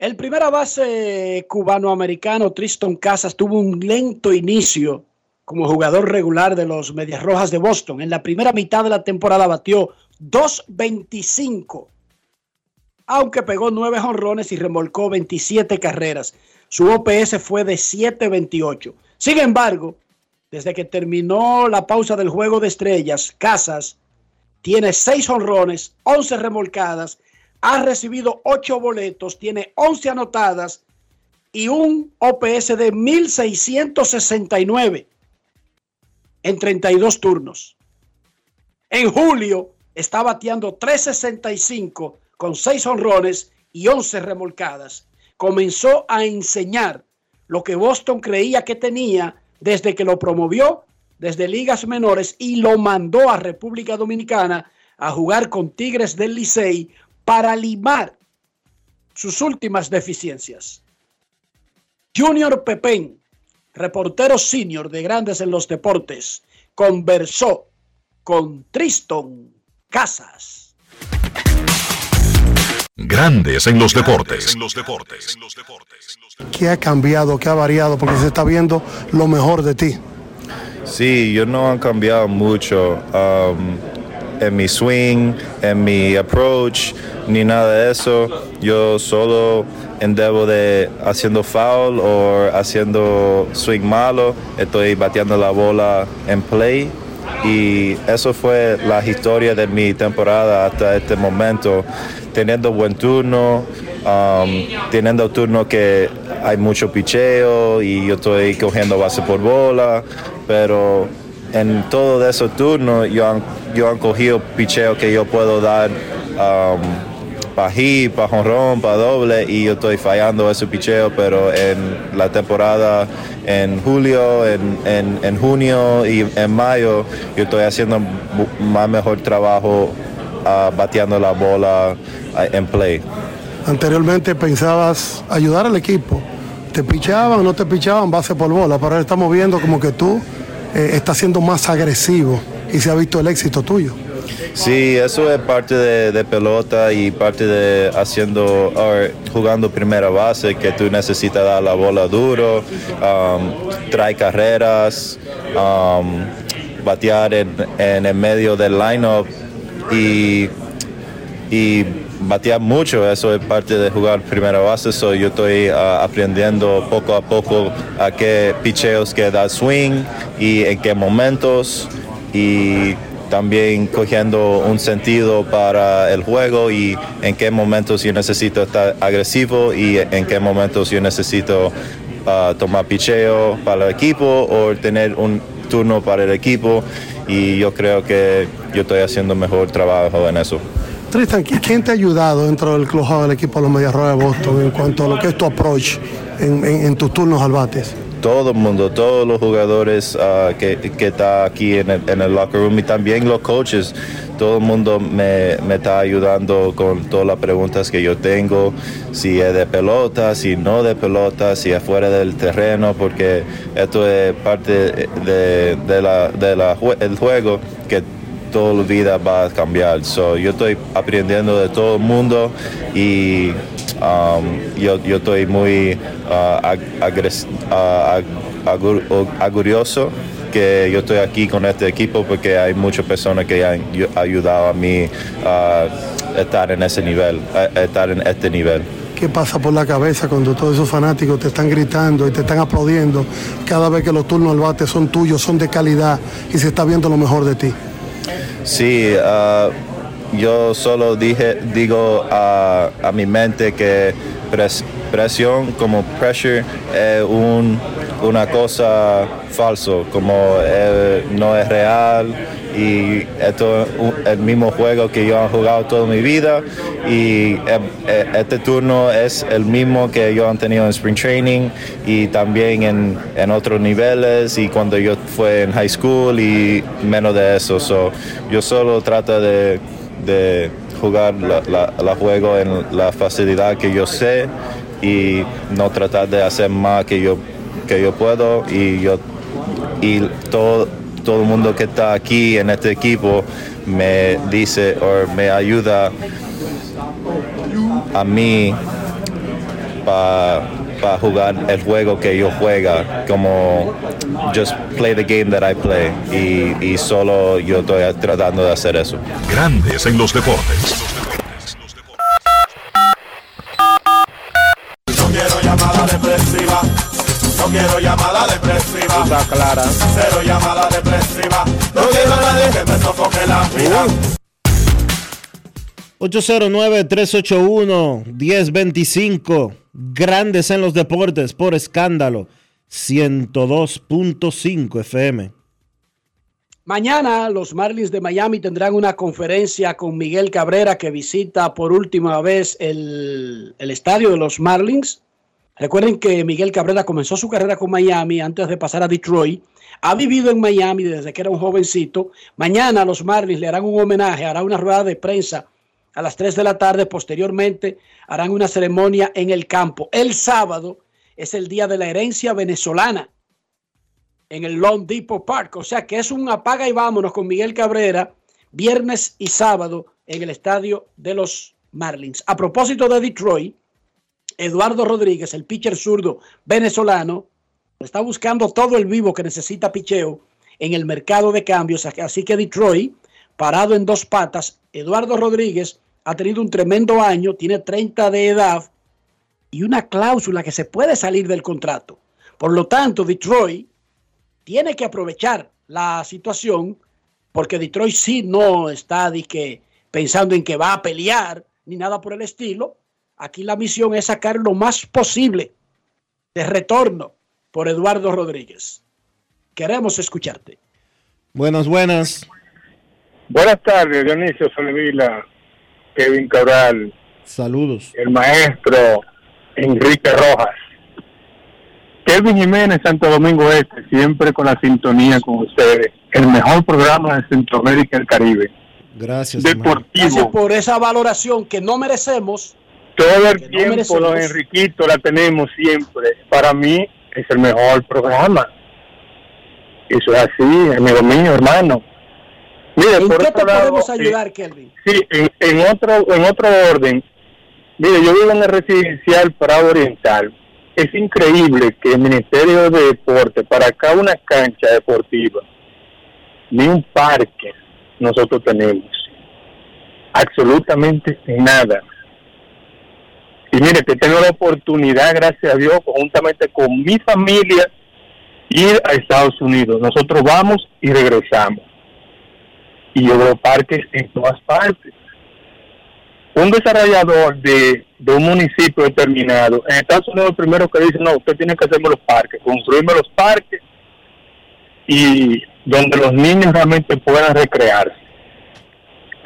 El primera base cubano-americano, Tristan Casas, tuvo un lento inicio como jugador regular de los Medias Rojas de Boston. En la primera mitad de la temporada batió 2.25, aunque pegó 9 jonrones y remolcó 27 carreras. Su OPS fue de 7.28. Sin embargo, desde que terminó la pausa del juego de estrellas, Casas tiene 6 jonrones, 11 remolcadas ha recibido 8 boletos, tiene 11 anotadas y un OPS de 1669 en 32 turnos. En julio está bateando 365 con 6 honrones y 11 remolcadas. Comenzó a enseñar lo que Boston creía que tenía desde que lo promovió desde ligas menores y lo mandó a República Dominicana a jugar con Tigres del Licey para limar sus últimas deficiencias. Junior Pepén, reportero senior de Grandes en los Deportes, conversó con Triston Casas. Grandes en los deportes. ¿Qué ha cambiado? ¿Qué ha variado? Porque se está viendo lo mejor de ti. Sí, yo no han cambiado mucho. Um, en mi swing, en mi approach, ni nada de eso. Yo solo en debo de haciendo foul o haciendo swing malo, estoy bateando la bola en play. Y eso fue la historia de mi temporada hasta este momento, teniendo buen turno, um, teniendo turno que hay mucho picheo y yo estoy cogiendo base por bola, pero en todo esos turnos yo han, yo han cogido picheo que yo puedo dar um, para hit, para jonrón, para doble y yo estoy fallando ese picheo, pero en la temporada, en julio, en, junio y en mayo, yo estoy haciendo más mejor trabajo uh, bateando la bola uh, en play. Anteriormente pensabas ayudar al equipo, te pichaban no te pichaban base por bola, pero ahora estamos viendo como que tú eh, estás siendo más agresivo y se ha visto el éxito tuyo. Sí, eso es parte de, pelota y parte de haciendo, or, jugando primera base, que tú necesitas dar la bola duro, um, trae carreras, um, batear en, en el medio del lineup y, y batear mucho, eso es parte de jugar primera base, so yo estoy ah, aprendiendo poco a poco a qué picheos que dar swing y en qué momentos y también cogiendo un sentido para el juego y en qué momentos yo necesito estar agresivo y en qué momentos yo necesito ah, tomar picheo para el equipo o tener un turno para el equipo y yo creo que yo estoy haciendo mejor trabajo en eso. Tristan, ¿qui- ¿quién te ha ayudado dentro del club del equipo de los Medias Rojas de Boston en cuanto a lo que es tu approach en, tus turnos al bates? todo el mundo, todos los jugadores ah, que, que está aquí en el, locker room y también los coaches, todo el mundo me, está ayudando con todas las preguntas que yo tengo, si es de pelota, si no de pelota, si es fuera del terreno, porque esto es parte de, de la, juego que toda la vida va a cambiar. So, yo estoy aprendiendo de todo el mundo y um, yo, yo estoy muy uh, uh, que yo estoy aquí con este equipo porque hay muchas personas que han ayu- ayudado a mí a estar en ese nivel, a estar en este nivel. ¿Qué pasa por la cabeza cuando todos esos fanáticos te están gritando y te están aplaudiendo cada vez que los turnos al bate son tuyos, son de calidad y se está viendo lo mejor de ti? Sí, ah, yo solo dije, digo a, a mi mente que pres- presión como pressure es un- una cosa falso, como eh, no es real y esto es el mismo juego que yo he jugado toda mi vida y eh, eh, este turno es el mismo que yo han tenido en Spring Training y también en, en otros niveles y cuando yo fue en high school y menos de eso. So, yo solo trato de, de jugar la- la juego en la facilidad que yo sé y no tratar de hacer más que yo, que yo puedo y yo y todo, todo el mundo que está aquí en este equipo me dice o me ayuda a mí para jugar el juego que yo juega, como just play the game that I play y, y solo yo estoy tratando de hacer eso. Grandes en los deportes. Está clara. Cero llamada depresiva. No quiero a nadie que me sofoque la vida. 809-381-1025. Grandes en los deportes por escándalo. 102.5 FM. Mañana los Marlins de Miami tendrán una conferencia con Miguel Cabrera que visita por última vez el, el estadio de los Marlins. Recuerden que Miguel Cabrera comenzó su carrera con Miami antes de pasar a Detroit. Ha vivido en Miami desde que era un jovencito. Mañana los Marlins le harán un homenaje, hará una rueda de prensa a las 3 de la tarde. Posteriormente harán una ceremonia en el campo. El sábado es el día de la herencia venezolana en el Long Depot Park. O sea que es un apaga y vámonos con Miguel Cabrera, viernes y sábado en el estadio de los Marlins. A propósito de Detroit, Eduardo Rodríguez, el pitcher zurdo venezolano, está buscando todo el vivo que necesita picheo en el mercado de cambios. Así que Detroit, parado en dos patas, Eduardo Rodríguez ha tenido un tremendo año, tiene 30 de edad y una cláusula que se puede salir del contrato. Por lo tanto, Detroit tiene que aprovechar la situación porque Detroit sí no está que, pensando en que va a pelear ni nada por el estilo. Aquí la misión es sacar lo más posible de retorno por Eduardo Rodríguez. Queremos escucharte. Buenas, buenas. Buenas tardes, Dionisio Soledila, Kevin Cabral, Saludos. el maestro Enrique Rojas. Kevin Jiménez, Santo Domingo Este, siempre con la sintonía con ustedes. El mejor programa de Centroamérica y el Caribe. Gracias. Deportivo. Gracias por esa valoración que no merecemos. Todo el no tiempo, don Enriquito, la tenemos siempre. Para mí es el mejor programa. Eso es así, amigo mío, hermano. Mire, ¿En por qué te lado, podemos eh, ayudar, Kelvin? Sí, en, en otro en otro orden. Mire, yo vivo en el residencial Prado Oriental. Es increíble que el Ministerio de Deporte, para acá una cancha deportiva, ni un parque nosotros tenemos. Absolutamente nada. Y mire, que tengo la oportunidad, gracias a Dios, conjuntamente con mi familia, ir a Estados Unidos. Nosotros vamos y regresamos y yo veo parques en todas partes. Un desarrollador de, de un municipio determinado, en Estados Unidos, primero que dice, no, usted tiene que hacerme los parques, construirme los parques y donde los niños realmente puedan recrearse.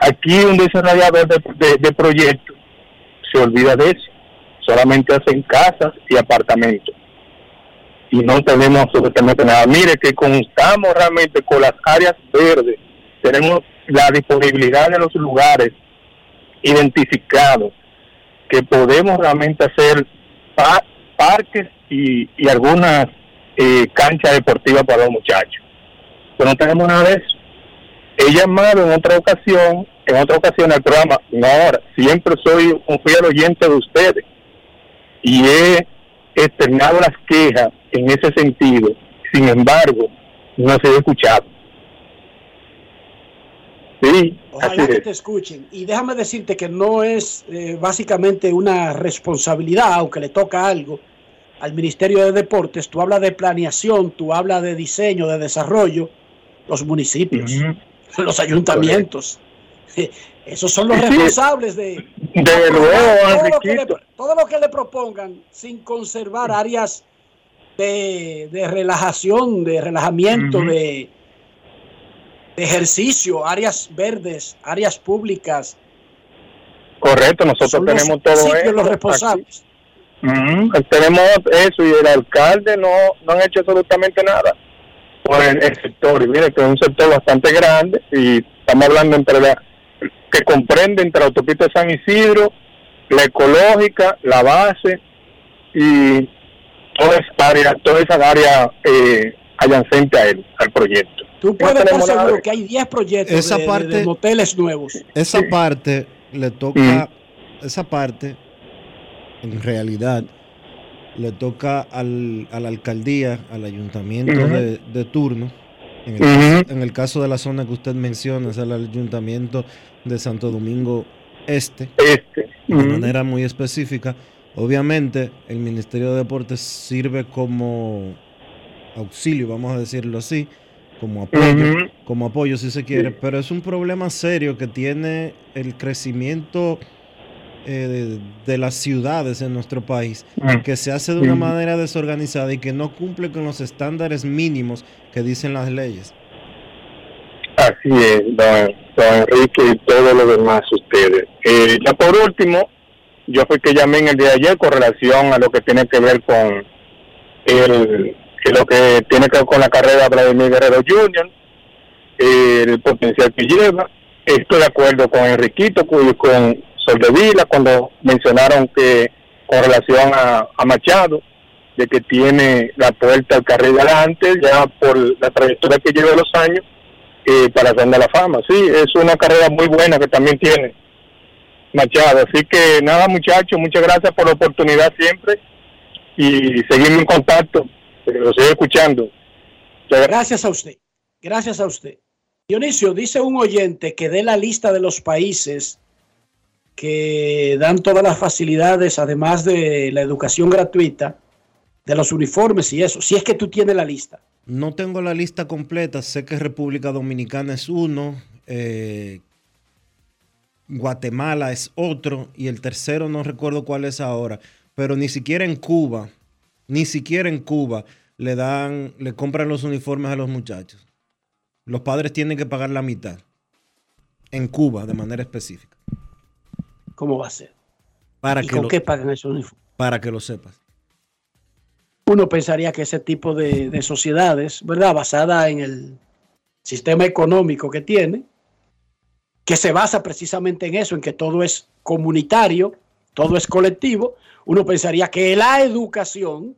Aquí un desarrollador de, de, de proyectos se olvida de eso, solamente hacen casas y apartamentos y no tenemos absolutamente nada. Mire que contamos realmente con las áreas verdes, tenemos la disponibilidad de los lugares identificados que podemos realmente hacer pa- parques y, y algunas eh, canchas deportivas para los muchachos. Pero no tenemos nada de eso. He llamado en otra ocasión, en otra ocasión al programa, no ahora, siempre soy un fiel oyente de ustedes y he externado las quejas en ese sentido. Sin embargo, no se ha escuchado. Sí, Ojalá que te escuchen. Y déjame decirte que no es eh, básicamente una responsabilidad, aunque le toca algo al Ministerio de Deportes. Tú hablas de planeación, tú hablas de diseño, de desarrollo, los municipios, los ayuntamientos. Esos son los responsables de, todo lo, que le, Enriquito. todo lo que le propongan sin conservar áreas de, de relajación, de relajamiento, de, de ejercicio, áreas verdes, áreas públicas. Correcto, nosotros tenemos todo eso. los responsables. Ujú, Tenemos eso y el alcalde no, no han hecho absolutamente nada por el, el sector. Y mire que es un sector bastante grande y estamos hablando entre la que comprende entre la autopista de San Isidro, la ecológica, la base y toda esa área, toda esa área eh, adyacente a él, al proyecto. Tú puedes estar seguro que hay 10 proyectos Esa de, parte- de moteles nuevos. Esa parte le toca, esa parte, en realidad, le toca al, a la alcaldía, al ayuntamiento de, de turno. En el, Ujú. caso, en el caso de la zona que usted menciona, es el ayuntamiento de Santo Domingo Este, Este. de manera muy específica. Obviamente, el Ministerio de Deportes sirve como auxilio, vamos a decirlo así, como apoyo, como apoyo si se quiere, Sí. pero es un problema serio que tiene el crecimiento eh, de, de las ciudades en nuestro país, Mm. que se hace de una manera desorganizada y que no cumple con los estándares mínimos que dicen las leyes. Así es, don, Enrique y todos los demás ustedes. Eh, ya por último, yo fui que llamé en el día de ayer con relación a lo que tiene que ver con el, que lo que tiene que ver con la carrera de Vladimir Guerrero Jr., el potencial que lleva. Estoy de acuerdo con Enriquito con Soldevila cuando mencionaron que con relación a, Machado, de que tiene la puerta al carril de adelante ya por la trayectoria que lleva los años eh, para de la Fama. Sí, es una carrera muy buena que también tiene Machado. Así que nada, muchachos, muchas gracias por la oportunidad siempre y seguimos en contacto. Lo sigo escuchando. Gracias a usted. Gracias a usted. Dionisio, dice un oyente que dé la lista de los países que dan todas las facilidades, además de la educación gratuita, de los uniformes y eso, si es que tú tienes la lista. No tengo la lista completa, sé que República Dominicana es uno, eh, Guatemala es otro y el tercero no recuerdo cuál es ahora, pero ni siquiera en Cuba, ni siquiera en Cuba le dan, le compran los uniformes a los muchachos. Los padres tienen que pagar la mitad. En Cuba, de manera específica. ¿Cómo va a ser? Para ¿Y que con lo, qué pagan esos uniformes? para que lo sepas. Uno pensaría que ese tipo de, de sociedades, ¿verdad? Basada en el sistema económico que tiene, que se basa precisamente en eso, en que todo es comunitario, todo es colectivo, uno pensaría que la educación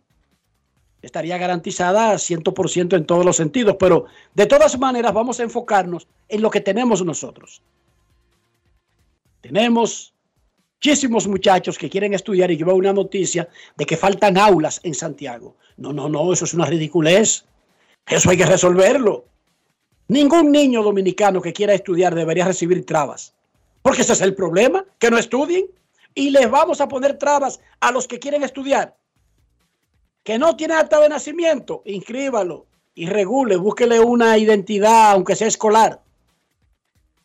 estaría garantizada a 100% en todos los sentidos, pero de todas maneras vamos a enfocarnos en lo que tenemos nosotros. Tenemos muchísimos muchachos que quieren estudiar y yo una noticia de que faltan aulas en Santiago. No, no, no, eso es una ridiculez. Eso hay que resolverlo. Ningún niño dominicano que quiera estudiar debería recibir trabas, porque ese es el problema, que no estudien y les vamos a poner trabas a los que quieren estudiar. Que no tiene acta de nacimiento, inscríbalo y regule, búsquele una identidad, aunque sea escolar.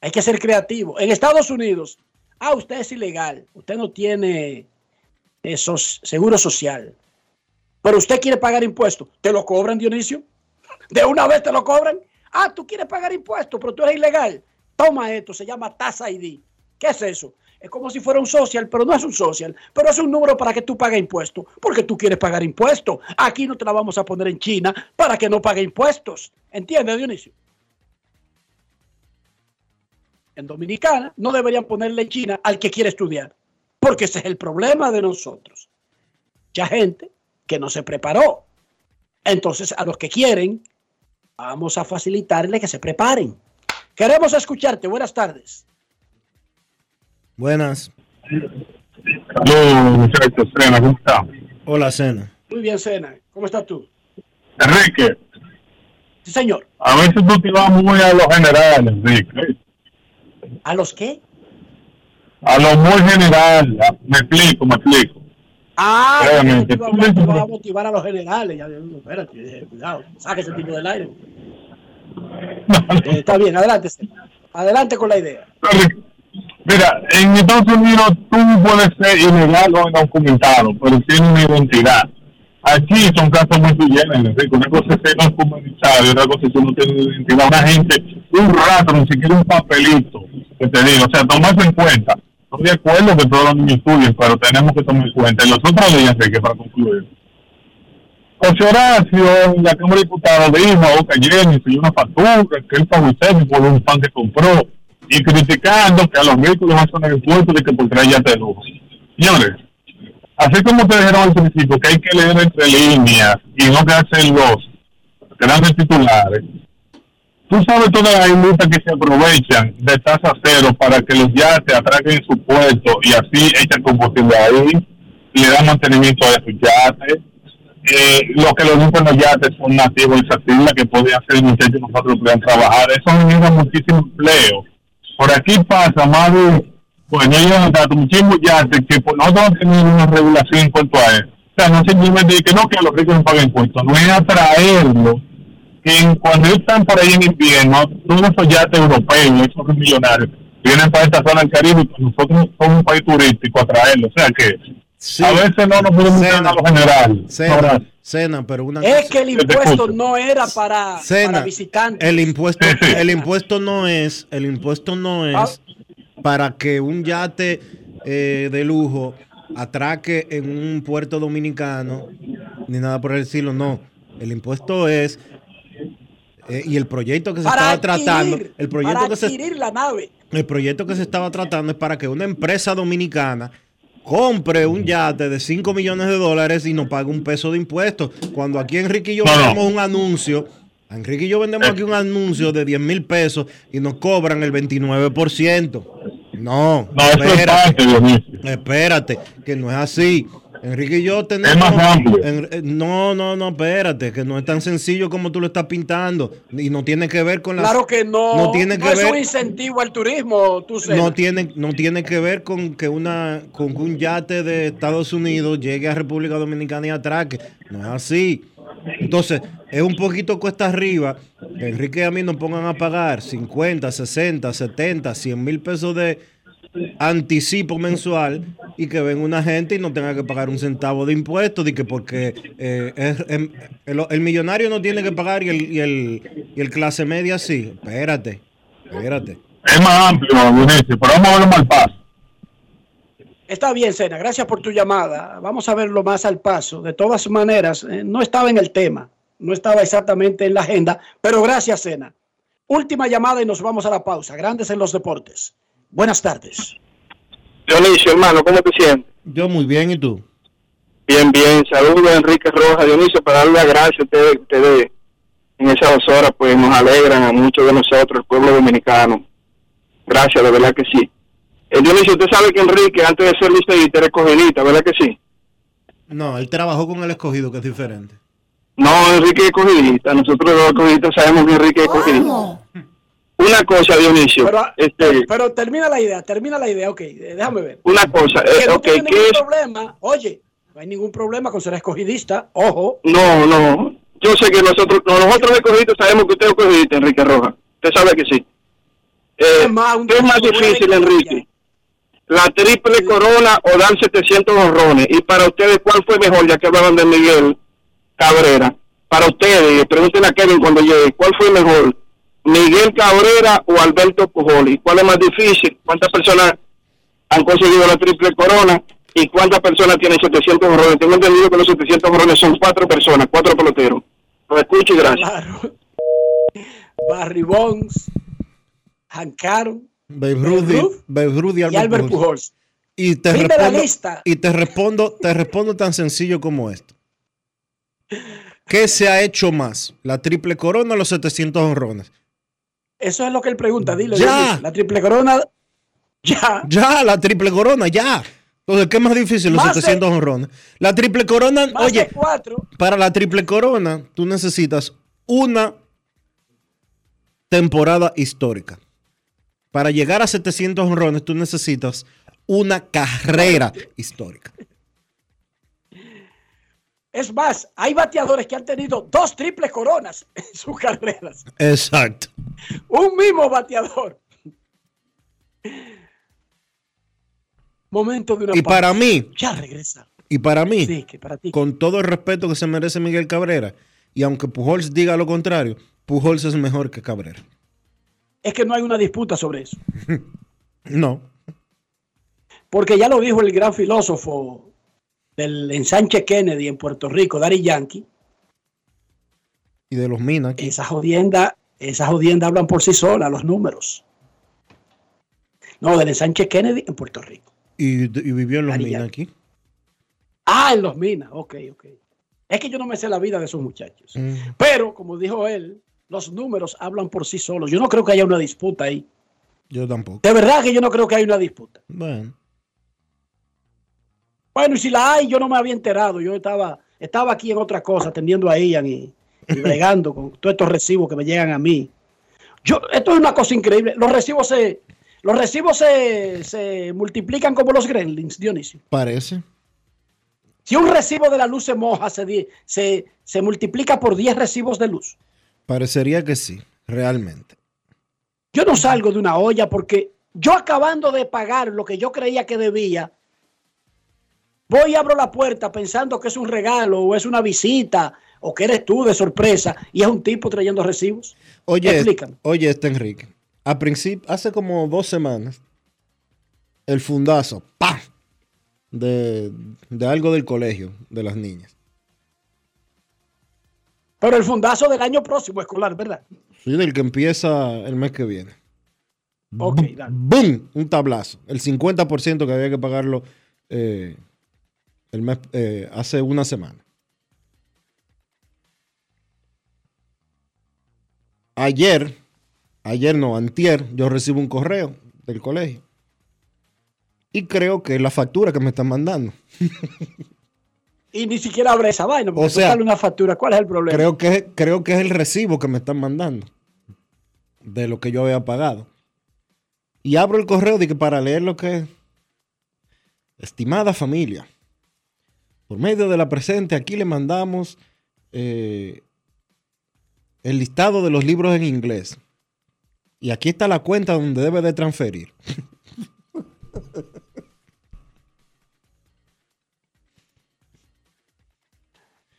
Hay que ser creativo. En Estados Unidos, ah, usted es ilegal, usted no tiene esos seguro social, pero usted quiere pagar impuestos, ¿te lo cobran, Dionisio? ¿De una vez te lo cobran? Ah, tú quieres pagar impuestos, pero tú eres ilegal. Toma esto, se llama Tasa ID. ¿Qué es eso? Es como si fuera un social, pero no es un social, pero es un número para que tú pagues impuestos, porque tú quieres pagar impuestos. Aquí no te la vamos a poner en China para que no pague impuestos. ¿Entiendes, Dionisio? En Dominicana no deberían ponerle en China al que quiere estudiar, porque ese es el problema de nosotros. Mucha gente que no se preparó. Entonces, a los que quieren, vamos a facilitarle que se preparen. Queremos escucharte. Buenas tardes. Buenas. Hola, muchachos. Sena, ¿cómo está? Hola, Cena. Muy bien, Sena. ¿Cómo estás tú? Enrique, Sí, señor. a veces tú te vas muy a lo general, Enrique. ¿A los qué? A lo muy general. Me explico, me explico. Ah, tú vas a motivar a los generales. Ya, espérate, eh, cuidado, saque ese tipo del aire. Eh, está bien, adelante. Adelante con la idea. Mira, en Estados Unidos tú puedes ser ilegal o indocumentado, pero tienes una identidad. Aquí son casos muy suyentes, Enrique. Una cosa es ser indocumentado y otra cosa es que uno tiene identidad. Una gente, un rato, ni siquiera un papelito, que te digo. O sea, tomarse en cuenta. Estoy de acuerdo que todos los niños estudien, pero tenemos que tomar en cuenta. Y los otros días, Enrique, para concluir. José Horacio, la Cámara de Diputados, dijo a Boca y una factura, que él pagó usted por un pan que compró, y criticando que a los les hacen el impuesto de que por traer ya de lujo. Señores, así como te dijeron al principio que hay que leer entre líneas y no quedarse en los grandes titulares, tú sabes todas las industrias que se aprovechan de tasa cero para que los yates atraquen en su puerto y así echan combustible ahí, le dan mantenimiento a esos yates. Eh, lo que los limpian los yates son nativos de esa que podían ser muchachos nosotros podían trabajar. Eso genera muchísimo empleo. Por aquí pasa más de, pues no llegan tanto, muchísimos yates que no tenemos una regulación en cuanto a eso. O sea, no simplemente que no, que a los ricos no paguen impuestos, no es atraerlo. Que cuando ellos están por ahí en invierno, todos esos yates europeos, esos millonarios, vienen para esta zona del Caribe y pues nosotros somos un país turístico a traerlos. O sea que a veces no nos podemos ir a lo general. Cena, Cena, pero una Es cosa- que el impuesto no era para, Cena, para visitantes. el impuesto, el impuesto no es, el impuesto no es para que un yate eh, de lujo atraque en un puerto dominicano ni nada por el estilo, no. El impuesto es eh, y el proyecto que se para estaba tratando, el proyecto para que se adquirir la nave. el proyecto que se estaba tratando es para que una empresa dominicana compre un yate de 5 millones de dólares y no pague un peso de impuestos. Cuando aquí Enrique y yo vendemos un anuncio, Enrique y yo vendemos aquí un anuncio de 10 mil pesos y nos cobran el 29%. No, No, eso es parte, Dionisio. Espérate, que no es así. Enrique y yo tenemos. Es más amplio. en- eh, no, no, no, espérate, que no es tan sencillo como tú lo estás pintando. Y no tiene que ver con la. Claro que no. No tiene que es ver. un incentivo al turismo, tú sabes. No tiene, no tiene que ver con que una con que un yate de Estados Unidos llegue a República Dominicana y atraque. No es así. Entonces, es un poquito cuesta arriba que Enrique y a mí nos pongan a pagar 50, 60, 70, 100 mil pesos de anticipo mensual y que venga una gente y no tenga que pagar un centavo de impuestos y que porque eh, em- el, millonario no tiene que pagar y el, y el, y el clase media sí. Espérate, espérate. Es más amplio, pero vamos a verlo mal paso. Está bien, Sena, gracias por tu llamada. Vamos a verlo más al paso. De todas maneras, eh, no estaba en el tema, no estaba exactamente en la agenda, pero gracias, Sena. Última llamada y nos vamos a la pausa. Grandes en los deportes. Buenas tardes. Dionisio, hermano, ¿cómo te sientes? Yo muy bien, ¿y tú? Bien, bien. Saludos a Enrique Rojas, Dionisio, para darle las gracias a ustedes, ustedes en esas dos horas, pues nos alegran a muchos de nosotros, el pueblo dominicano. Gracias, de verdad que sí. Eh, Dionisio, usted sabe que Enrique, antes de ser liceísta, era escogidita, ¿verdad que sí? No, él trabajó con el escogido, que es diferente. No, Enrique es escogidista. Nosotros los escogidistas sabemos que Enrique es escogidista. Una cosa, Dionisio. Pero, este, pero termina la idea, termina la idea, ok, eh, déjame ver. una cosa, Que eh, no ok, tiene ¿qué ningún es? problema, oye, no hay ningún problema con ser escogidista, ojo. No, no. Yo sé que nosotros, no, nosotros escogidos sabemos que usted es escogidista, Enrique Rojas. Usted sabe que sí. Eh, ¿Qué es más difícil, Enrique? ¿La triple corona o dar 700 honrones? Y para ustedes, ¿cuál fue mejor? Ya que hablaban de Miguel Cabrera. Para ustedes, pregúntenle a Kevin cuando llegue, ¿cuál fue mejor? ¿Miguel Cabrera o Alberto Pujoli? ¿Cuál es más difícil? ¿Cuántas personas han conseguido la triple corona? ¿Y cuántas personas tienen 700 honrones? Tengo entendido que los 700 honrones son cuatro personas, cuatro peloteros. Lo escucho y gracias. Barry Bonds, Hank Aaron, Babe Ruth, y- Ruth Babe Ruth y y Albert, Albert Pujols. Pujols. Y te la respondo, lista. y te respondo, te respondo tan sencillo como esto. ¿Qué se ha hecho más? ¿La triple corona o los 700 honrones? Eso es lo que él pregunta, dile. Ya. Dionisio, La triple corona, ya. Ya, la triple corona, ya. Entonces, ¿qué es más difícil? Los Más de- 700 honrones. La triple corona, oye, para la triple corona, tú necesitas una temporada histórica. Para llegar a 700 honrones, tú necesitas una carrera histórica. Es más, hay bateadores que han tenido dos triples coronas en sus carreras. Exacto. Un mismo bateador. Momento de una Y para mí, Ya regresa. y para mí, Sí, que para ti. con todo el respeto que se merece Miguel Cabrera, y aunque Pujols diga lo contrario, Pujols es mejor que Cabrera. Es que no hay una disputa sobre eso. No. Porque ya lo dijo el gran filósofo del ensanche Kennedy en Puerto Rico, Dari Yankee. Y de los Minas. aquí. Esas jodiendas, esas jodiendas hablan por sí solas, los números. No, del ensanche Kennedy en Puerto Rico. Y, y vivió en los Dari Minas Yankee. aquí. Ah, en los minas, ok, ok. Es que yo no me sé la vida de esos muchachos. Mm. Pero, como dijo él, los números hablan por sí solos. Yo no creo que haya una disputa ahí. Yo tampoco. De verdad que yo no creo que haya una disputa. Bueno. Bueno, y si la hay, yo no me había enterado. Yo estaba, estaba aquí en otra cosa, atendiendo a Ian y, y bregando con todos estos recibos que me llegan a mí. Yo, esto es una cosa increíble. Los recibos se, los recibos se, se multiplican como los gremlins, Dionisio. Parece. Si un recibo de la luz se moja, se, se, se multiplica por 10 recibos de luz. Parecería que sí, realmente. Yo no salgo de una olla porque yo acabando de pagar lo que yo creía que debía, voy y abro la puerta pensando que es un regalo o es una visita o que eres tú de sorpresa y es un tipo trayendo recibos. Oye, Explícame. oye, este Enrique. A principio, hace como dos semanas, el fundazo, ¡pah! De, de algo del colegio de las niñas. Pero el fundazo del año próximo escolar, ¿verdad? Sí, del que empieza el mes que viene. Ok, dale. ¡Bum! Un tablazo. El 50% que había que pagarlo eh, el mes, eh, hace una semana. Ayer, ayer no, antier, yo recibo un correo del colegio. Y creo que es la factura que me están mandando. Y ni siquiera abre esa vaina porque O sea, sale una factura. ¿Cuál es el problema? Creo que, es- creo que es el recibo que me están mandando de lo que yo había pagado. Y abro el correo de que para leer lo que es. Estimada familia, por medio de la presente, aquí le mandamos eh, el listado de los libros en inglés. Y aquí está la cuenta donde debe de transferir.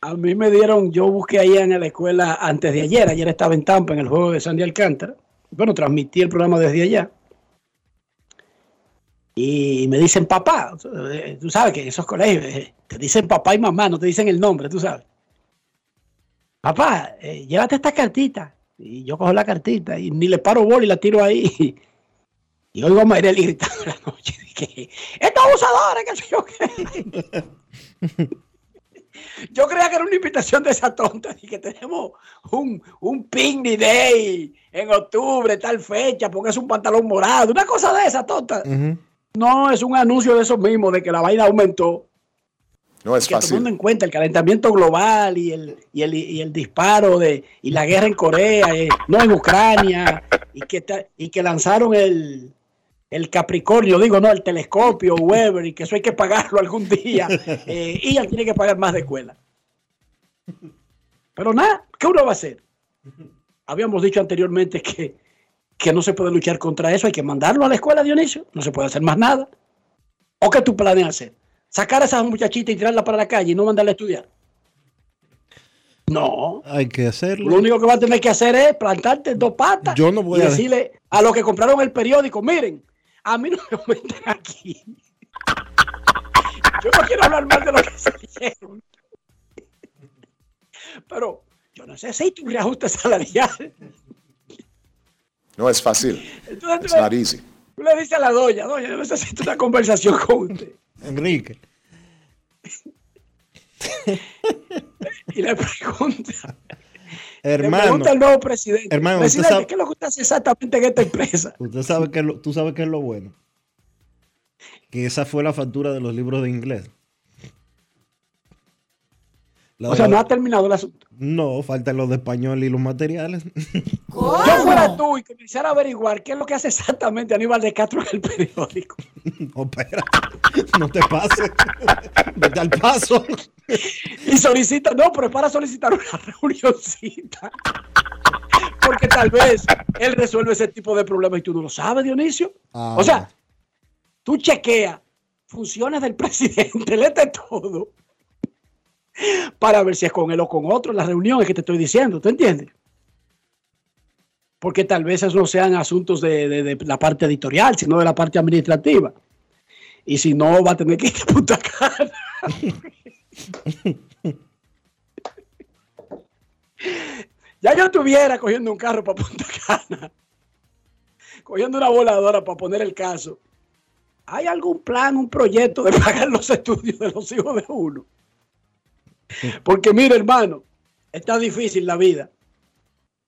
A mí me dieron, yo busqué ahí en la escuela antes de ayer, ayer estaba en Tampa en el juego de Sandy Alcántara. Bueno, transmití el programa desde allá. Y me dicen papá, eh, tú sabes que en esos colegios eh, te dicen papá y mamá, no te dicen el nombre, tú sabes. Papá, eh, llévate esta cartita. Y yo cojo la cartita y ni le paro bola y la tiro ahí. Y oigo a Mayreli gritando la noche. que estos abusadores, que yo qué. Yo creía que era una invitación de esa tonta y que tenemos un, un picnic day en octubre, tal fecha, porque es un pantalón morado, una cosa de esa tonta. No, es un anuncio de eso mismo, de que la vaina aumentó. No es que fácil. tomando en cuenta el calentamiento global y el, y el, y el disparo de y la guerra en Corea, eh, no en Ucrania, y que, y que lanzaron el, el Capricornio, digo, no, el telescopio, Weber, y que eso hay que pagarlo algún día. Eh, Ian tiene que pagar más de escuela. Pero nada, ¿qué uno va a hacer? Habíamos dicho anteriormente que, que no se puede luchar contra eso, hay que mandarlo a la escuela, Dionisio, no se puede hacer más nada. ¿O qué tú planeas hacer? ¿Sacar a esa muchachita y tirarla para la calle y no mandarla a estudiar? No. Hay que hacerlo. Lo único que va a tener que hacer es plantarte dos patas Yo no voy y decirle a los que compraron el periódico, miren, a mí no me aumenten aquí. Yo no quiero hablar mal de lo que se hicieron. Pero yo necesito un reajuste salarial. No es fácil. Entonces, It's not easy. Tú le dices a la doña, doña, yo necesito una conversación con usted. Enrique. Y le pregunta, le Hermano. pregunta al nuevo presidente, Hermano, usted presidente, sabe- ¿qué es lo que usted hace exactamente en esta empresa? Usted sabe que lo- tú sabes que es lo bueno. Que esa fue la factura de los libros de inglés. La O sea, la- no ha terminado el asunto. No, faltan los de español y los materiales. Yo fuera tú y que quisiera averiguar qué es lo que hace exactamente Aníbal de Castro en el periódico. No, espera. No te pases. Vete al paso. Y solicita, no, pero es para solicitar una reunioncita. Porque tal vez él resuelve ese tipo de problemas y tú no lo sabes, Dionisio. Ah, O sea, tú chequeas funciones del presidente, léete todo. Para ver si es con él o con otro en las reuniones que te estoy diciendo, ¿tú entiendes? Porque tal vez esos no sean asuntos de, de- de la parte editorial, sino de la parte administrativa. Y si no, va a tener que ir a Punta Cana. Ya yo estuviera cogiendo un carro para Punta Cana, cogiendo una voladora para poner el caso. ¿Hay algún plan, un proyecto de pagar los estudios de los hijos de uno? Porque mire, hermano, está difícil la vida.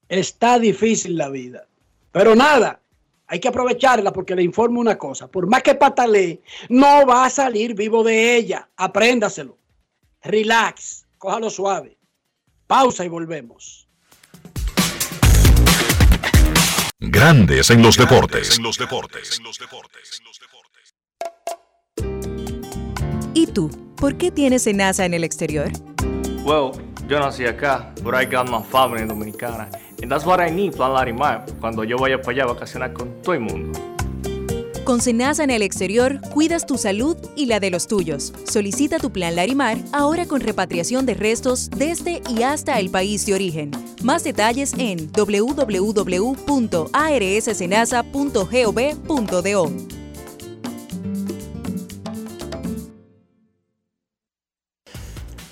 Está difícil la vida. Pero nada, hay que aprovecharla porque le informo una cosa. Por más que patalee, no va a salir vivo de ella. Apréndaselo. Relax, cójalo suave. Pausa y volvemos. Grandes en los deportes. En los deportes. ¿Y tú? ¿Por qué tienes NASA en el exterior? Well, yo nací acá, but I got my family dominicana. And that's what I need, Plan Larimar, cuando yo vaya para allá a vacacionar con todo el mundo. Con Senasa en el exterior, cuidas tu salud y la de los tuyos. Solicita tu plan Larimar ahora con repatriación de restos desde y hasta el país de origen. Más detalles en www.arssenasa.gov.do.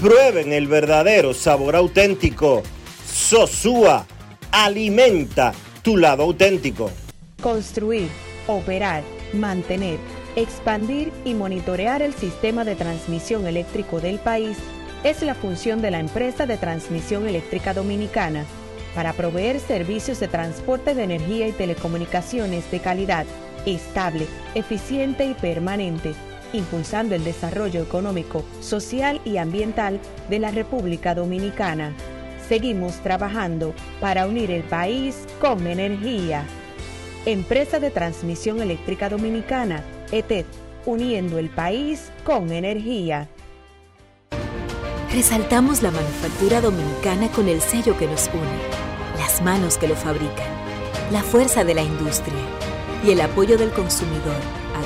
prueben el verdadero sabor auténtico. Sosúa alimenta tu lado auténtico. Construir, operar, mantener, expandir y monitorear el sistema de transmisión eléctrico del país es la función de la empresa de transmisión eléctrica dominicana para proveer servicios de transporte de energía y telecomunicaciones de calidad, estable, eficiente y permanente, impulsando el desarrollo económico, social y ambiental de la República Dominicana. Seguimos trabajando para unir el país con energía. Empresa de Transmisión Eléctrica Dominicana, ETED, uniendo el país con energía. Resaltamos la manufactura dominicana con el sello que nos une, las manos que lo fabrican, la fuerza de la industria y el apoyo del consumidor,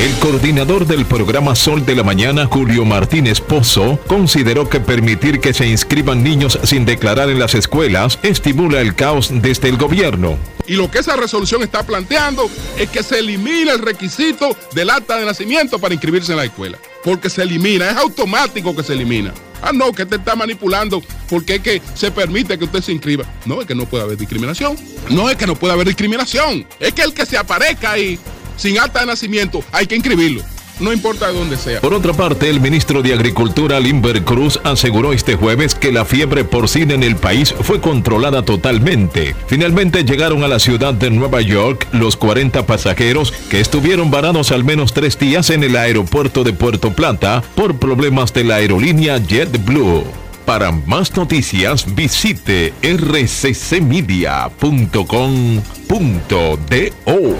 El coordinador del programa Sol de la Mañana, Julio Martínez Pozo, consideró que permitir que se inscriban niños sin declarar en las escuelas estimula el caos desde el gobierno. Y lo que esa resolución está planteando es que se elimine el requisito del acta de nacimiento para inscribirse en la escuela. Porque se elimina, es automático que se elimina. Ah, no, que te está manipulando porque es que se permite que usted se inscriba. No, es que no puede haber discriminación. No es que no puede haber discriminación. Es que el que se aparezca ahí sin acta de nacimiento hay que inscribirlo. No importa de dónde sea. Por otra parte, el ministro de Agricultura, Limber Cruz, aseguró este jueves que la fiebre porcina en el país fue controlada totalmente. Finalmente llegaron a la ciudad de Nueva York los 40 pasajeros que estuvieron varados al menos tres días en el aeropuerto de Puerto Plata por problemas de la aerolínea JetBlue. Para más noticias visite rccmedia.com.do.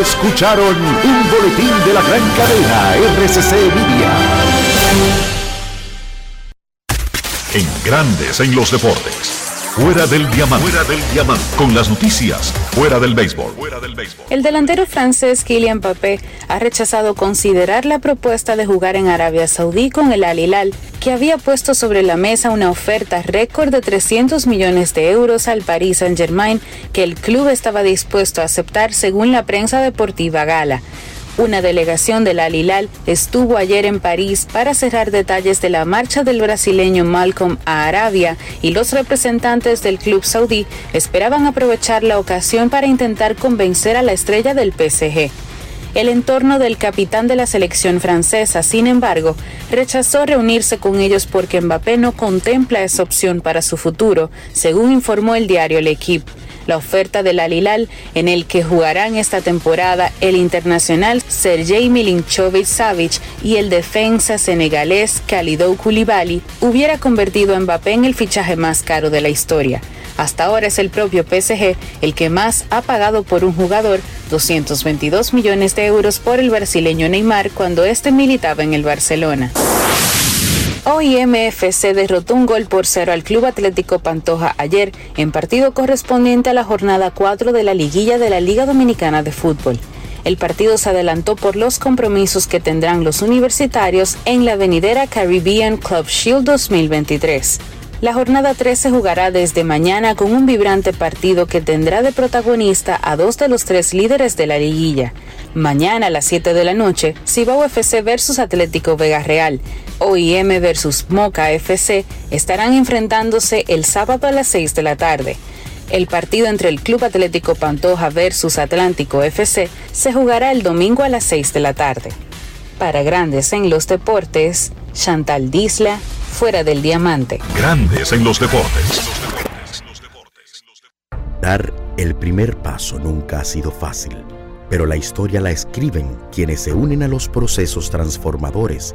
Escucharon un boletín de la gran cadena RCC Media. En Grandes en los Deportes. Fuera del diamante. Fuera del. Con las noticias. Fuera del béisbol. Fuera del béisbol. El delantero francés Kylian Mbappé ha rechazado considerar la propuesta de jugar en Arabia Saudí con el Al Hilal, que había puesto sobre la mesa una oferta récord de 300 millones de euros al Paris Saint-Germain que el club estaba dispuesto a aceptar según la prensa deportiva gala. Una delegación del Al Hilal estuvo ayer en París para cerrar detalles de la marcha del brasileño Malcolm a Arabia y los representantes del club saudí esperaban aprovechar la ocasión para intentar convencer a la estrella del PSG. El entorno del capitán de la selección francesa, sin embargo, rechazó reunirse con ellos porque Mbappé no contempla esa opción para su futuro, según informó el diario L'Equipe. La oferta del Al Hilal, en el que jugarán esta temporada el internacional Sergei Milinkovic Savic y el defensa senegalés Khalidou Koulibaly, hubiera convertido a Mbappé en el fichaje más caro de la historia. Hasta ahora es el propio PSG el que más ha pagado por un jugador 222 millones de euros por el brasileño Neymar cuando este militaba en el Barcelona. OIMFC derrotó un gol por cero al Club Atlético Pantoja ayer en partido correspondiente a la jornada 4 de la liguilla de la Liga Dominicana de Fútbol. El partido se adelantó por los compromisos que tendrán los universitarios en la venidera Caribbean Club Shield 2023. La jornada 3 se jugará desde mañana con un vibrante partido que tendrá de protagonista a dos de los tres líderes de la liguilla. Mañana a las 7 de la noche, Cibao FC versus Atlético Vega Real, OIM versus Moca FC estarán enfrentándose el sábado a las 6 de la tarde. El partido entre el Club Atlético Pantoja versus Atlántico FC se jugará el domingo a las 6 de la tarde. Para Grandes en los Deportes, Chantal Disla, fuera del diamante. Grandes en los deportes. Dar el primer paso nunca ha sido fácil, pero la historia la escriben quienes se unen a los procesos transformadores,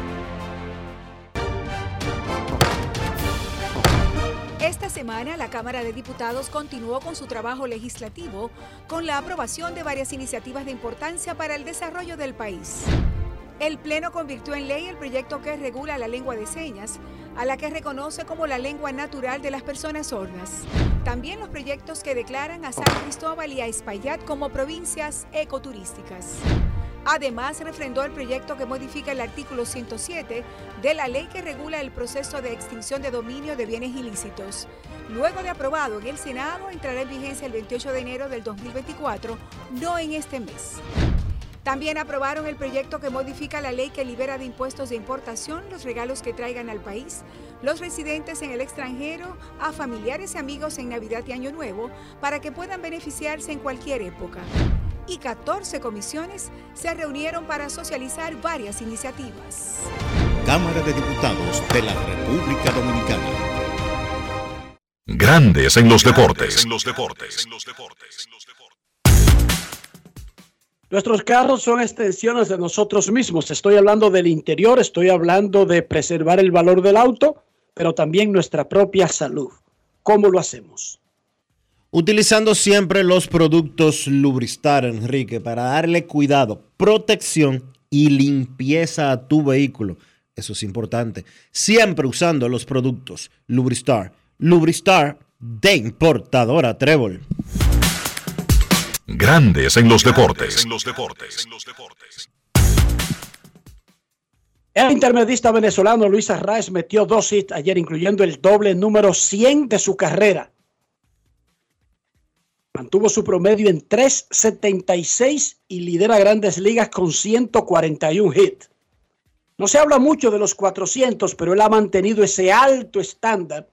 Cámara de Diputados continuó con su trabajo legislativo con la aprobación de varias iniciativas de importancia para el desarrollo del país. El Pleno convirtió en ley el proyecto que regula la lengua de señas, a la que reconoce como la lengua natural de las personas sordas. También los proyectos que declaran a San Cristóbal y a Espaillat como provincias ecoturísticas. Además, refrendó el proyecto que modifica el artículo 107 de la ley que regula el proceso de extinción de dominio de bienes ilícitos. Luego de aprobado en el Senado, entrará en vigencia el 28 de enero del 2024, no en este mes. También aprobaron el proyecto que modifica la ley que libera de impuestos de importación los regalos que traigan al país los residentes en el extranjero a familiares y amigos en Navidad y Año Nuevo para que puedan beneficiarse en cualquier época. Y 14 comisiones se reunieron para socializar varias iniciativas. Cámara de Diputados de la República Dominicana. Grandes en los deportes. En los deportes. Nuestros carros son extensiones de nosotros mismos. Estoy hablando del interior, estoy hablando de preservar el valor del auto, pero también nuestra propia salud. ¿Cómo lo hacemos? Utilizando siempre los productos Lubristar, Enrique, para darle cuidado, protección y limpieza a tu vehículo. Eso es importante. Siempre usando los productos Lubristar. Lubristar de importadora Trébol. Grandes en los deportes. En los deportes. El intermedista venezolano Luis Arraez metió dos hits ayer, incluyendo el doble número 100 de su carrera. Mantuvo su promedio en 3.76 y lidera grandes ligas con 141 hits. No se habla mucho de los 400, pero él ha mantenido ese alto estándar,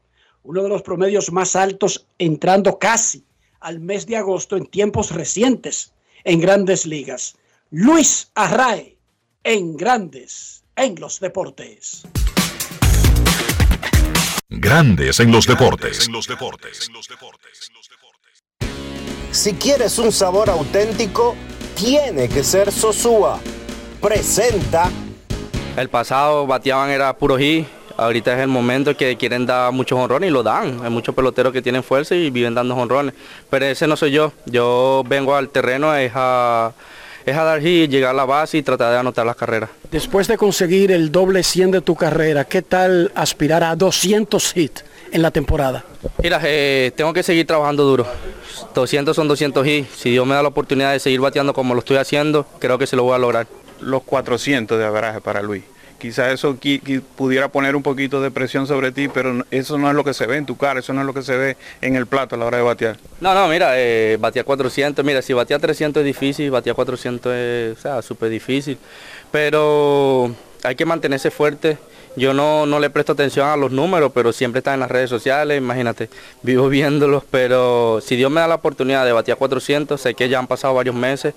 uno de los promedios más altos entrando casi al mes de agosto en tiempos recientes en grandes ligas. Luis Arrae en grandes en los deportes. Grandes en los deportes. En los deportes. Si quieres un sabor auténtico, tiene que ser Sosúa. Presenta. El pasado bateaban era puro hit. Ahorita es el momento que quieren dar muchos honrones y lo dan. Hay muchos peloteros que tienen fuerza y viven dando honrones. Pero ese no soy yo. Yo vengo al terreno es a, es a dar hit, llegar a la base y tratar de anotar las carreras. Después de conseguir el doble 100 de tu carrera, ¿qué tal aspirar a 200 hits en la temporada? Mira, eh, tengo que seguir trabajando duro. 200 son 200 hits. Si Dios me da la oportunidad de seguir bateando como lo estoy haciendo, creo que se lo voy a lograr. Los 400 de averaje para Luis. Quizás eso pudiera poner un poquito de presión sobre ti, pero eso no es lo que se ve en tu cara, eso no es lo que se ve en el plato a la hora de batear. No, no, mira, eh, batear 400, mira, si batear 300 es difícil, batear 400 es, súper difícil, pero hay que mantenerse fuerte. Yo no, le presto atención a los números, pero siempre está en las redes sociales, imagínate, vivo viéndolos, pero si Dios me da la oportunidad de batear 400, sé que ya han pasado varios meses,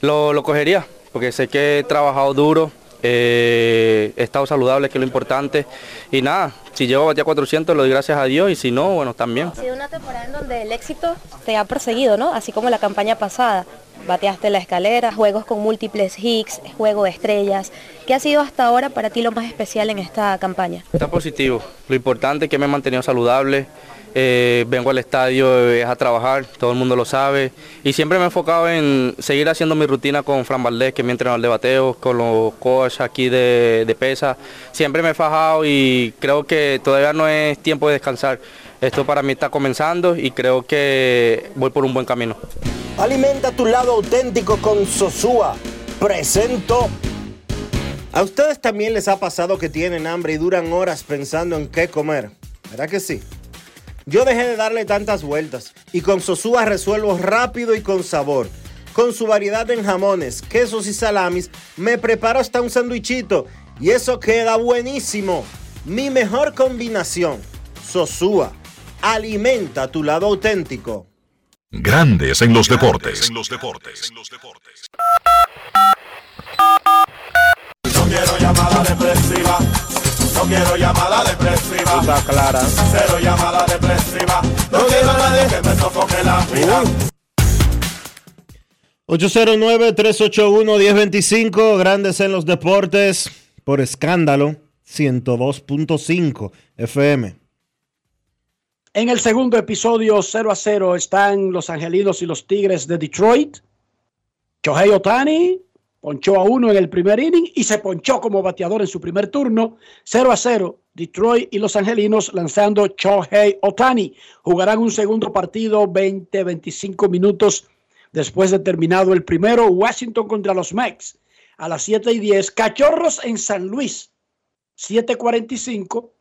lo cogería, porque sé que he trabajado duro, eh, he estado saludable, que es lo importante. Y nada, si llego a batear 400, lo doy gracias a Dios y si no, bueno, también. Ha sido una temporada en donde el éxito te ha perseguido, ¿no? Así como la campaña pasada. Bateaste la escalera, juegos con múltiples hits, juego de estrellas. ¿Qué ha sido hasta ahora para ti lo más especial en esta campaña? Está positivo. Lo importante es que me he mantenido saludable. Eh, vengo al estadio es a trabajar, todo el mundo lo sabe. Y siempre me he enfocado en seguir haciendo mi rutina con Fran Valdés, que es mi entrenador de con los coaches aquí de, de pesa. Siempre me he fajado y creo que todavía no es tiempo de descansar. Esto para mí está comenzando y creo que voy por un buen camino. Alimenta tu lado auténtico con Sosúa. Presento. ¿A ustedes también les ha pasado que tienen hambre y duran horas pensando en qué comer? ¿Verdad que sí? Yo dejé de darle tantas vueltas y con Sosúa resuelvo rápido y con sabor. Con su variedad en jamones, quesos y salamis, me preparo hasta un sandwichito y eso queda buenísimo. Mi mejor combinación. Sosúa. Alimenta tu lado auténtico. Grandes en los deportes. En los deportes. No quiero llamada depresiva. No quiero llamada depresiva. Está clara. Cero llamada depresiva. No quiero a nadie que me sofoque la vida. 809-381-1025, Grandes en los Deportes, por escándalo, 102.5 FM. En el segundo episodio 0 a 0 están los Angelinos y los Tigres de Detroit. Shohei Otani ponchó a uno en el primer inning y se ponchó como bateador en su primer turno. 0 a 0, Detroit y los Angelinos lanzando Shohei Otani. Jugarán un segundo partido 20-25 minutos después de terminado el primero. Washington contra los Mex a las 7 y 10. Cachorros en San Luis, 7:45.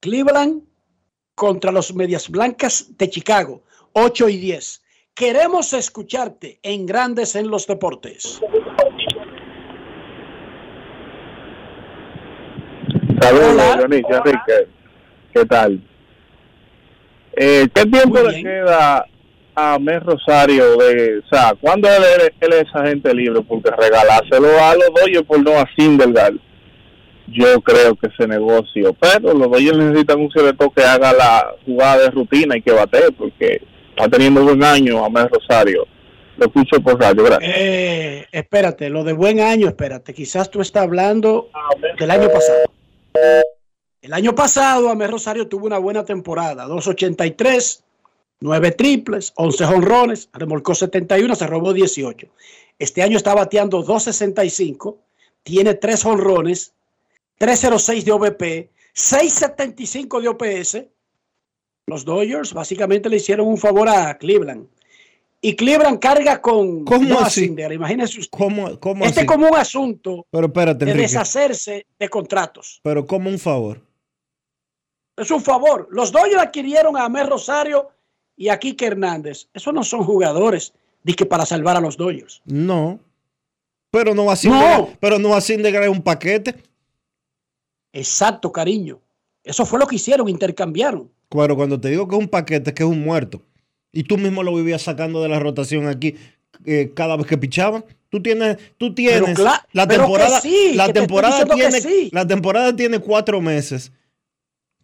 Cleveland contra los Medias Blancas de Chicago, 8 y 10. Queremos escucharte en Grandes en los Deportes. Saludos, Dionisio Enrique. ¿Qué tal? Eh, ¿Qué tiempo le queda a Mes Rosario de, o sea, cuándo él, él es agente libre? Porque regalárselo a los Dodgers por no a Sindelgar, yo creo que ese negocio, pero los Dodgers necesitan un cierto que haga la jugada de rutina y que bate, porque está teniendo buen año a Mes Rosario. Lo escucho por radio, gracias. Eh, espérate, lo de buen año, espérate. Quizás tú estás hablando del año pasado. El año pasado, Amé Rosario tuvo una buena temporada. 283, 9 triples, 11 honrones, remolcó 71, se robó 18. Este año está bateando 265, tiene 3 honrones, 306 de OVP, 675 de OPS. Los Dodgers básicamente le hicieron un favor a Cleveland. Y Cleveland carga con ¿Cómo así? Imagínese usted. ¿Cómo, cómo este es como un asunto Pero espérate, de Enrique. deshacerse de contratos. Pero como un favor. Es un favor. Los Dodgers adquirieron a Amé Rosario y a Kike Hernández. Esos no son jugadores que para salvar a los Dodgers. No. Pero no. No. Pero no de un paquete. Exacto, cariño. Eso fue lo que hicieron, intercambiaron. Pero cuando te digo que es un paquete, es que es un muerto. Y tú mismo lo vivías sacando de la rotación aquí eh, cada vez que pichaban. Tú tienes, tú tienes la pero que temporada, sí, la que te estoy temporada que tiene, sí. la temporada tiene cuatro meses,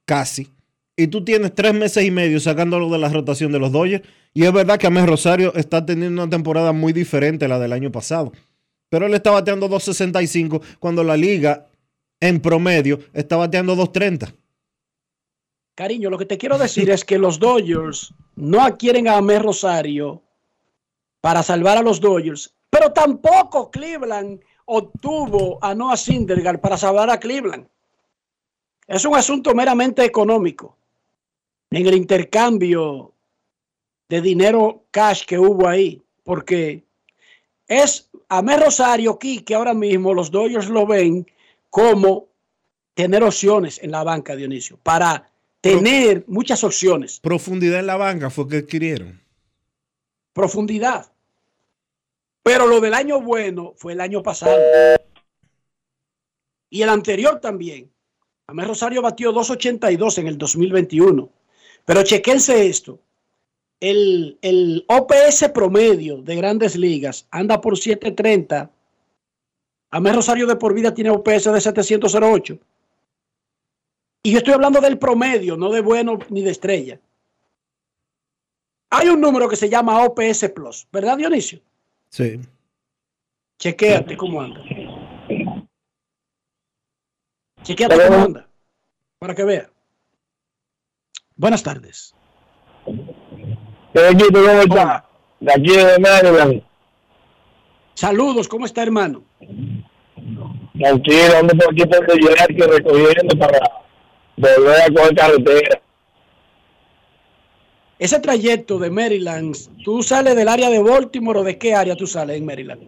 casi. Y tú tienes tres meses y medio sacándolo de la rotación de los Dodgers. Y es verdad que Amés Rosario está teniendo una temporada muy diferente a la del año pasado. Pero él está bateando 2.65 cuando la liga en promedio está bateando 2.30. Cariño, lo que te quiero decir es que los Dodgers no adquieren a Amé Rosario para salvar a los Dodgers, pero tampoco Cleveland obtuvo a Noah Syndergaard para salvar a Cleveland. Es un asunto meramente económico. En el intercambio de dinero cash que hubo ahí, porque es Amé Rosario aquí que ahora mismo los Dodgers lo ven como tener opciones en la banca, Dionisio, para tener muchas opciones. Profundidad en la banca fue que adquirieron. Profundidad. Pero lo del año bueno fue el año pasado. Y el anterior también. Amé Rosario batió 2.82 en el 2021. Pero chequense esto. El, el OPS promedio de grandes ligas anda por 730. Amé Rosario de por vida tiene OPS de 708. Y yo estoy hablando del promedio, no de bueno ni de estrella. Hay un número que se llama OPS Plus, ¿verdad, Dionisio? Sí. Chequéate cómo anda. Chequéate cómo anda. Para que vea. Buenas tardes. ¿Qué equipo cómo está? De aquí de Maryland. Saludos, ¿cómo está, hermano? Tranquilo, ando por aquí por New York recogiendo para volver a coger carretera. Ese trayecto de Maryland, ¿tú sales del área de Baltimore o de qué área tú sales en Maryland?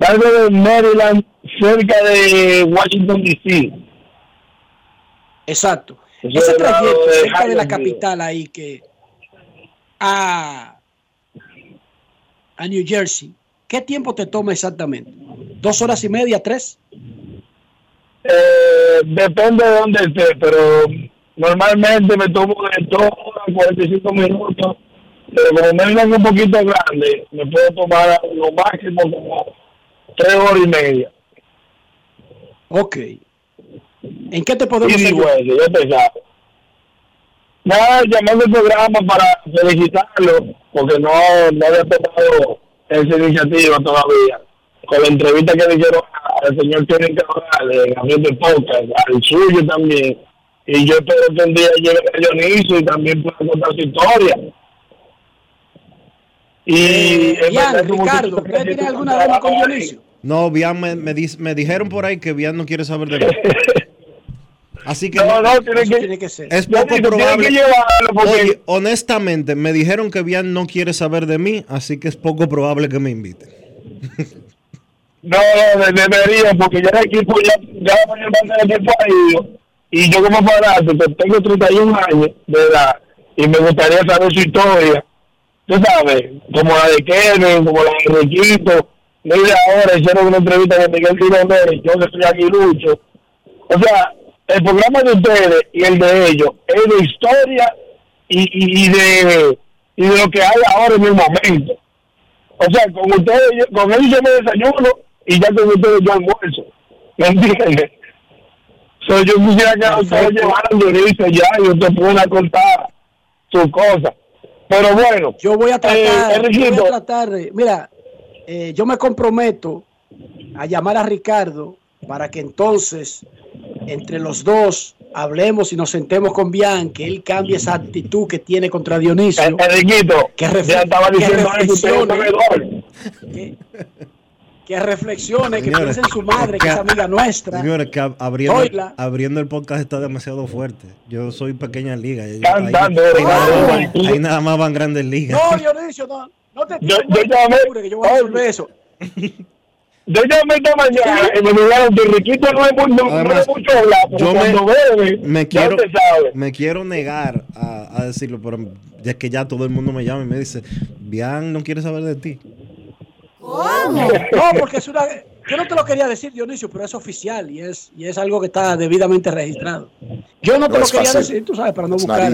Salgo de Maryland, cerca de Washington, D.C. Exacto. Eso Ese trayecto de cerca de la capital ahí que a, a New Jersey, ¿qué tiempo te toma exactamente? ¿Dos horas y media, tres? Eh, depende de dónde esté, pero normalmente me tomo de dos a 45 minutos. Pero como Maryland es un poquito grande, me puedo tomar lo máximo como tres horas y media. Ok. ¿En qué te podemos Y ayudar? ya te sabes. Nada, llamando al programa para felicitarlo, porque no, no había tomado esa iniciativa todavía. Con la entrevista que le hicieron al señor Tony Cabral, de Gabriel de Podcast, al suyo también. Y yo espero que un día llegue a Dionisio y también pueda contar su historia. Y Eh, Ricardo, tú- ¿usted tiene alguna deuda con Dionisio? No, Bian me, me, dis- me dijeron por ahí que Bian no quiere saber de mí. Así que No, no, tiene que- tiene que ser. es poco probable. que porque- Oye, honestamente, me dijeron que Bian no quiere saber de mí, así que es poco probable que me invite. No, no, de- debería, porque ya el equipo, ya, ya la mayor parte del equipo ha ido. Y yo como que tengo 31 años de edad, y me gustaría saber su historia. tú sabes, como la de Kevin, como la de Riquito, mira ahora hicieron una entrevista con Miguel Tironel, yo que estoy aquí lucho. O sea, el programa de ustedes y el de ellos es de historia y, y, y de y de lo que hay ahora en el momento. O sea, con ustedes, con ellos yo me desayuno y ya con ustedes yo almuerzo. ¿Me entiendes? So, yo quisiera que ustedes llevaran Dionisio ya y ustedes puedan contar sus cosas. Pero bueno, Yo voy a tratar, eh, yo voy a tratar de- mira, eh, yo me comprometo a llamar a Ricardo para que entonces entre los dos hablemos y nos sentemos con Bian, que él cambie esa actitud que tiene contra Dionisio. Enriquito, que, refle- ya estaba que diciendo un reflexione, que, que reflexione, que piense en su madre, que es amiga nuestra. Señores, que ab- abriendo, abriendo el podcast está demasiado fuerte. Yo soy pequeña liga. Yo- Están ahí, ahí nada, ahí nada más van grandes ligas. No, Dionisio, no, no te Yo- yo llamé- que yo voy a resolver eso. yo llamé esta mañana y me dijeron que Riquito no es, mucho hablar, yo me- cuando bebe, me quiero, me quiero negar a, a decirlo, pero ya es que ya todo el mundo me llama y me dice, Bian no quiere saber de ti. No, porque es una. Yo no te lo quería decir, Dionisio, pero es oficial y es, y es algo que está debidamente registrado. Yo no te No lo quería fácil. decir, tú sabes, para no buscar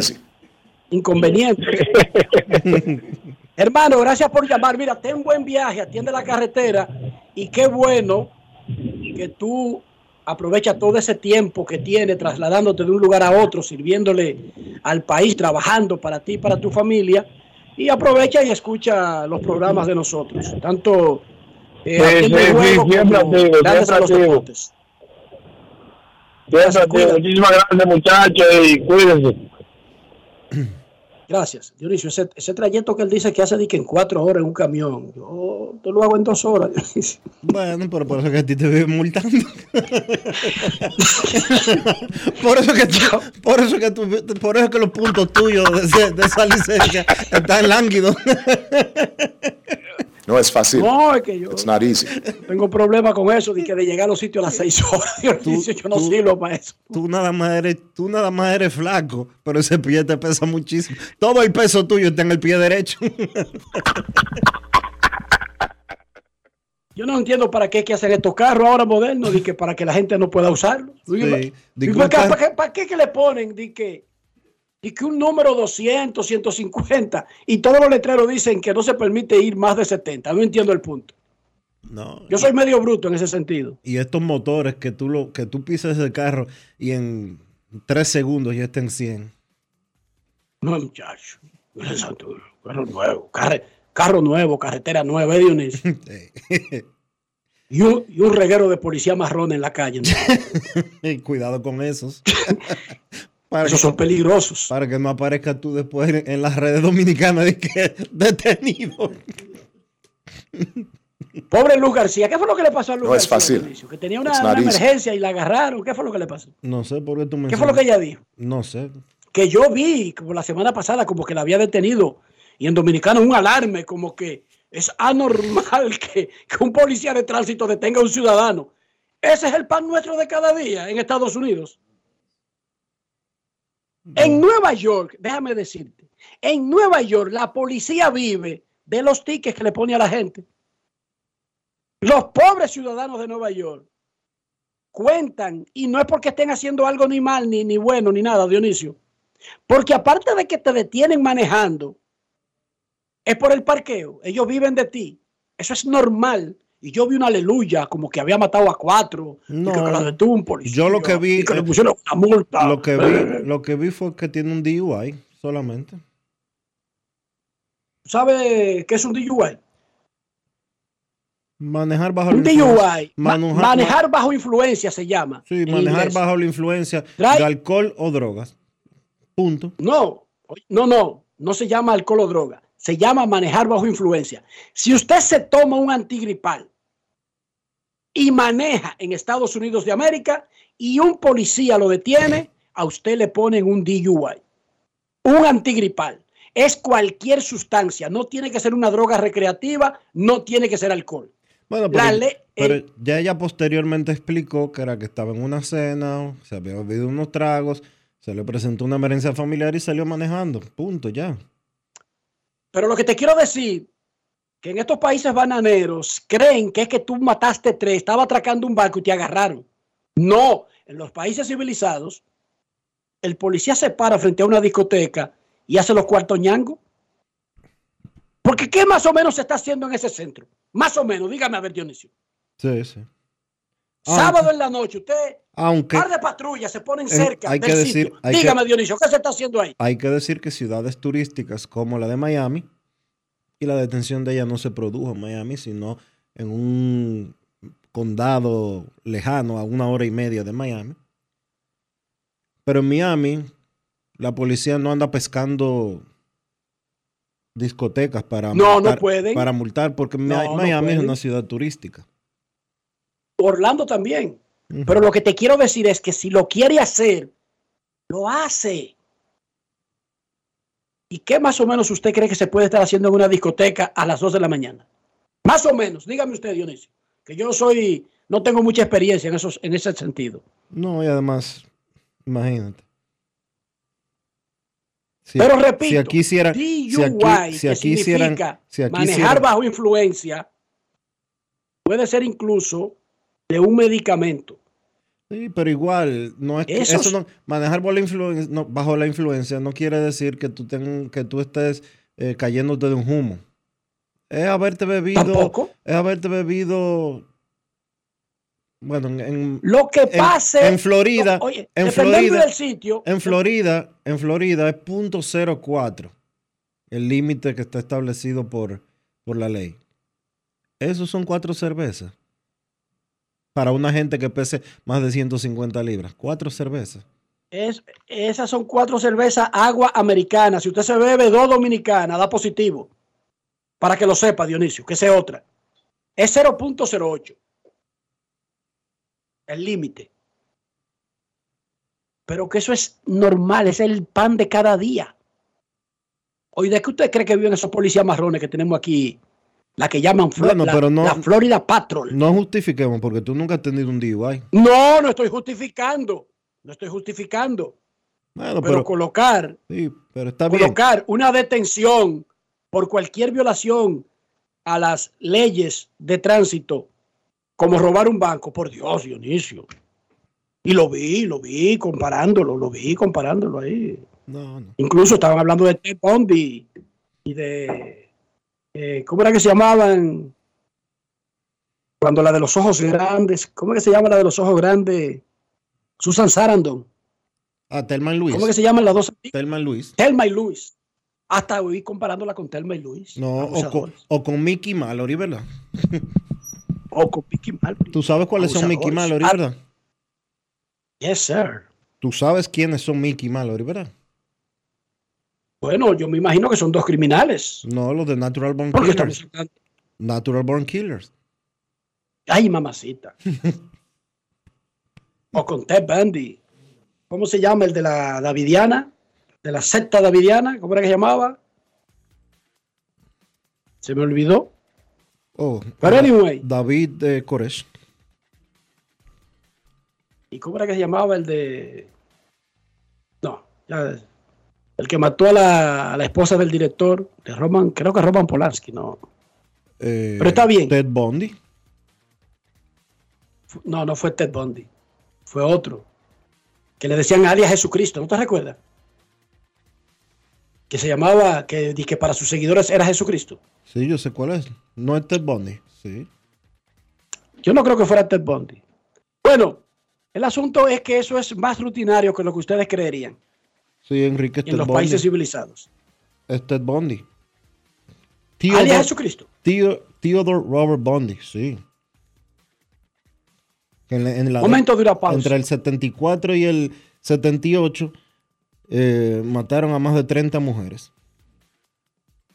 inconvenientes. Hermano, gracias por llamar. Mira, ten buen viaje, atiende la carretera y qué bueno que tú aprovechas todo ese tiempo que tienes trasladándote de un lugar a otro, sirviéndole al país, trabajando para ti y para tu familia. Y aprovecha y escucha los programas de nosotros, tanto eh, Sí, sí, el sí, Juego siempre como activo, siempre en los. Deportes. Gracias, tío. Muchísimas gracias, muchachos, y cuídense. Gracias, Dionisio. Ese, ese trayecto que él dice que hace que en cuatro horas en un camión, yo te lo hago en dos horas. Dionisio. Bueno, pero por eso que a ti te viven multando. por eso que tú, por eso que tú, por eso que los puntos tuyos de, de esa licencia están lánguidos. No es fácil. No, es que yo It's not easy. tengo problemas con eso, de que de llegar a los sitios a las seis horas. Dionisio, yo no tú- sirvo para eso. Tú nada más eres, tú nada más eres flaco, pero ese pie te pesa muchísimo. Todo el peso tuyo está en el pie derecho. Yo no entiendo para qué hay que hacer estos carros ahora modernos, de que para que la gente no pueda usarlos. Sí, ¿Y de ¿Para, qué, culpa- para qué- para qué que le ponen de que, de que un número 200, 150 y todos los letreros dicen que no se permite ir más de 70? No entiendo el punto. No. Yo soy medio bruto en ese sentido. Y estos motores que tú lo, que tú pisas el carro y en tres segundos ya está en 100. No, muchacho. Carro nuevo, carre- carro nuevo, carretera nueva, ¿eh, Dionisio? Y un, y un reguero de policía marrón en la calle. ¿no? Y Cuidado con esos. Para Esos son peligrosos. Para que no aparezca tú después en, en las redes dominicanas de que detenido. Pobre Luz García, ¿qué fue lo que le pasó a Luz No es García? fácil. Dionisio? Que tenía una, emergencia y la agarraron. ¿Qué fue lo que le pasó? No sé por qué tú me ¿Qué fue lo que ella dijo? No sé. Que yo vi como la semana pasada como que la había detenido y en Dominicano un alarme como que es anormal que, que un policía de tránsito detenga a un ciudadano. Ese es el pan nuestro de cada día en Estados Unidos. En Nueva York, déjame decirte, en Nueva York la policía vive de los tickets que le pone a la gente. Los pobres ciudadanos de Nueva York cuentan, y no es porque estén haciendo algo ni mal, ni, ni bueno, ni nada, Dionisio, porque aparte de que te detienen manejando, es por el parqueo, ellos viven de ti, eso es normal. Y yo vi una aleluya, como que había matado a cuatro, y que, la detuvo un policía. Yo lo que vi. y que le pusieron una multa. Lo que vi, lo que vi fue que tiene un DUI solamente. ¿Sabe qué es un DUI? Manejar bajo Un la influencia. DUI. ma- Manejar- manejar bajo influencia se llama. Sí, manejar inglés. bajo la influencia Drive- de alcohol o drogas. Punto. No, no, no, no se llama alcohol o droga. Se llama manejar bajo influencia. Si usted se toma un antigripal y maneja en Estados Unidos de América y un policía lo detiene, a usted le ponen un DUI. Un antigripal. Es cualquier sustancia. No tiene que ser una droga recreativa, no tiene que ser alcohol. Bueno, pero, pero el- ya ella posteriormente explicó que era que estaba en una cena, se había bebido unos tragos, se le presentó una emergencia familiar y salió manejando. Punto, ya. Pero lo que te quiero decir, que en estos países bananeros creen que es que tú mataste tres, estaba atracando un barco y te agarraron. No, en los países civilizados, el policía se para frente a una discoteca y hace los cuartos ñangos. Porque ¿qué más o menos se está haciendo en ese centro? Más o menos, dígame a ver, Dionisio. Sí, sí. Sábado en la noche, usted, Aunque par de patrullas se ponen Eh, cerca hay del que decir- sitio. hay que- Dígame, Dionisio, ¿qué se está haciendo ahí? hay que decir que ciudades turísticas como la de Miami, y la detención de ella no se produjo en Miami, sino en un condado lejano, a una hora y media de Miami. Pero en Miami, la policía no anda pescando discotecas para No, no multar, pueden. para multar porque Mi- No, no Miami es una ciudad turística. Orlando también. Pero lo que te quiero decir es que si lo quiere hacer, lo hace. ¿Y qué más o menos usted cree que se puede estar haciendo en una discoteca a las 2 de la mañana? Más o menos, dígame usted, Dionisio, que yo soy, no tengo mucha experiencia en, esos, en ese sentido. No, y además, imagínate. Si- Pero repito, si aquí hicieran, DUI, si aquí, si aquí hicieran, si aquí manejar hicieran- bajo influencia, puede ser incluso de un medicamento. Sí, pero igual, no es que- Eso eso es- no, manejar bajo la, influen- no, bajo la influencia no quiere decir que tú, ten- que tú estés eh, cayéndote de un humo. Es haberte bebido. Tampoco. Es haberte bebido. Bueno, en, Lo que pase. En, Florida. no, oye, en Florida. del sitio. En Florida, en Florida es .04 el límite que está establecido por, por la ley. Esos son cuatro cervezas. Para una gente que pese más de 150 libras. Cuatro cervezas. Es, esas son cuatro cervezas agua americana. Si usted se bebe dos dominicanas, da positivo. Para que lo sepa, Dionisio, que sea otra. Es 0.08. El límite. Pero que eso es normal, es el pan de cada día. Oye, ¿de qué usted cree que viven esos policías marrones que tenemos aquí? La que llaman Bueno, la, pero no- la Florida Patrol. No justifiquemos porque tú nunca has tenido un DUI. No, no estoy justificando. No estoy justificando. Bueno, pero, pero, colocar, sí, pero está bien. colocar una detención por cualquier violación a las leyes de tránsito, como robar un banco, por Dios, Dionisio. Y lo vi, lo vi comparándolo, lo vi comparándolo ahí. No, no. Incluso estaban hablando de Ted Bundy y de. Eh, ¿Cómo era que se llamaban? Cuando la de los ojos grandes. ¿Cómo es que se llama la de los ojos grandes? Susan Sarandon. Ah, Telma y Luis. ¿Cómo es que se llaman las dos? Telma y Luis. Telma y Luis. Hasta hoy comparándola con Telma y Luis. No, o con, Abusadores. o con Mickey Mallory, ¿verdad? O con Mickey Mallory. ¿Tú sabes cuáles son Mickey. Mallory, Ah. verdad? Yes, sir. Tú sabes quiénes son Mickey Mallory, ¿verdad? Bueno, yo me imagino que son dos criminales. No, los de Natural Born Porque Killers. Natural Born Killers. Ay, mamacita. o con Ted Bundy. ¿Cómo se llama el de la Davidiana? De la secta Davidiana. ¿Cómo era que se llamaba? Se me olvidó. Oh, Pero anyway. David eh, Koresh. ¿Y cómo era que se llamaba el de.? No, ya. El que mató a la, a la esposa del director, de Roman, creo que Roman Polanski, no. eh, Pero está bien. Ted Bundy. No, no fue Ted Bundy. Fue otro. Que le decían alias Jesucristo, ¿no te recuerdas? Que se llamaba, que, que para sus seguidores era Jesucristo. Sí, yo sé cuál es. No es Ted Bundy. Sí. Yo no creo que fuera Ted Bundy. Bueno, el asunto es que eso es más rutinario que lo que ustedes creerían Sí, Enrique es en Ted los Bundy. países civilizados. Es Ted Bundy. Alias Jesucristo. Theo- Theodore Robert Bundy, sí. En la- en la- Momento de una pausa. Entre el 74 y el 78 eh, mataron a más de 30 mujeres.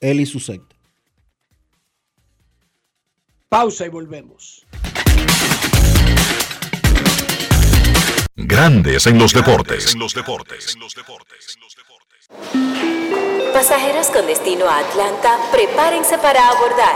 Él y su secta. Pausa y volvemos. Grandes en los deportes. En los deportes. Pasajeros con destino a Atlanta, prepárense para abordar.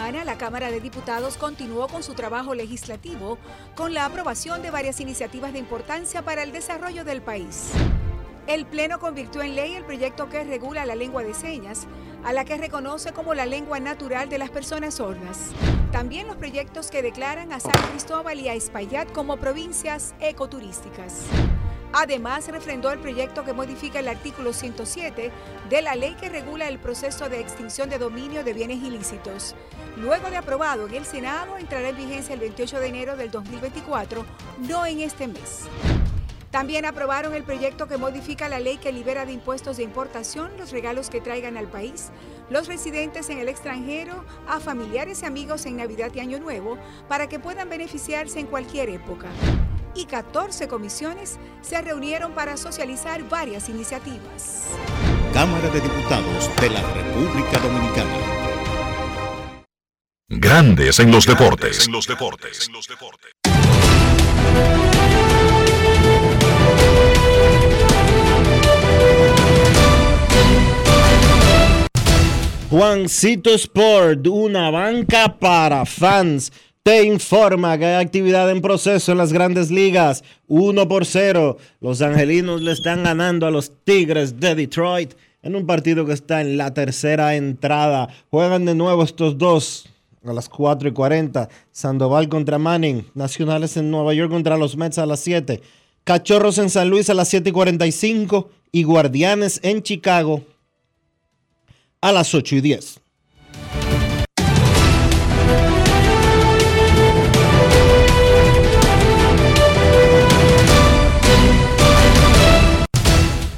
La Cámara de Diputados continuó con su trabajo legislativo con la aprobación de varias iniciativas de importancia para el desarrollo del país. El Pleno convirtió en ley el proyecto que regula la lengua de señas, a la que reconoce como la lengua natural de las personas sordas. También los proyectos que declaran a San Cristóbal y a Espaillat como provincias ecoturísticas. Además, refrendó el proyecto que modifica el artículo 107 de la ley que regula el proceso de extinción de dominio de bienes ilícitos. Luego de aprobado en el Senado, entrará en vigencia el 28 de enero del 2024, no en este mes. También aprobaron el proyecto que modifica la ley que libera de impuestos de importación los regalos que traigan al país los residentes en el extranjero a familiares y amigos en Navidad y Año Nuevo para que puedan beneficiarse en cualquier época y 14 comisiones se reunieron para socializar varias iniciativas. Cámara de Diputados de la República Dominicana. Grandes en los deportes. En los deportes. Juancito Sport, una banca para fans te informa que hay actividad en proceso en las grandes ligas. 1 por 0. Los angelinos le están ganando a los Tigres de Detroit en un partido que está en la tercera entrada. Juegan de nuevo estos dos a las 4 y 40. Sandoval contra Manning. Nacionales en Nueva York contra los Mets a las 7. Cachorros en San Luis a las 7 y 45. Y Guardianes en Chicago a las 8 y 10.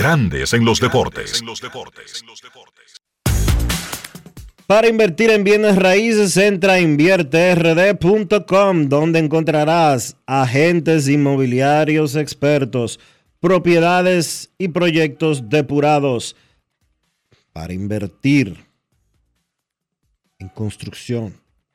Grandes en los deportes. Para invertir en bienes raíces, entra a invierterd.com, donde encontrarás agentes inmobiliarios expertos, propiedades y proyectos depurados para invertir en construcción,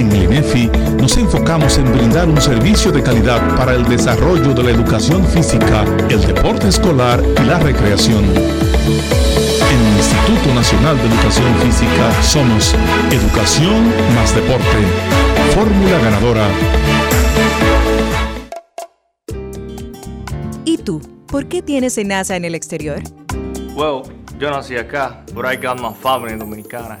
En el INEFI nos enfocamos en brindar un servicio de calidad para el desarrollo de la educación física, el deporte escolar y la recreación. En el Instituto Nacional de Educación Física somos Educación más Deporte. Fórmula ganadora. ¿Y tú? ¿Por qué tienes NASA en el exterior? Well, yo nací acá, but I got my family dominicana.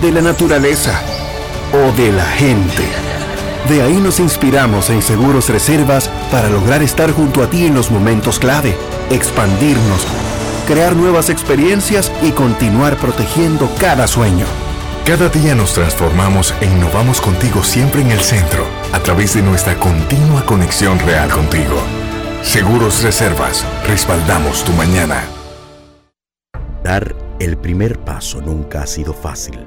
de la naturaleza o de la gente. De ahí nos inspiramos en Seguros Reservas para lograr estar junto a ti en los momentos clave, expandirnos, crear nuevas experiencias y continuar protegiendo cada sueño. Cada día nos transformamos e innovamos contigo siempre en el centro, a través de nuestra continua conexión real contigo. Seguros Reservas, respaldamos tu mañana. Dar el primer paso nunca ha sido fácil,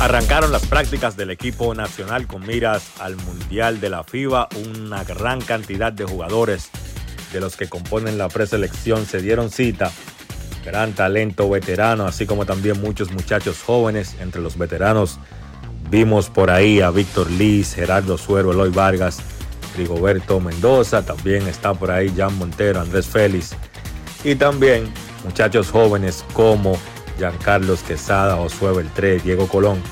Arrancaron las prácticas del equipo nacional con miras al Mundial de la FIBA. Una gran cantidad de jugadores de los que componen la preselección se dieron cita. Gran talento veterano, así como también muchos muchachos jóvenes. Entre los veteranos vimos por ahí a Víctor Liz, Gerardo Suero, Eloy Vargas, Rigoberto Mendoza. También está por ahí Jan Montero, Andrés Félix. Y también muchachos jóvenes como Giancarlos Quesada, Josué Beltré, Diego Colón,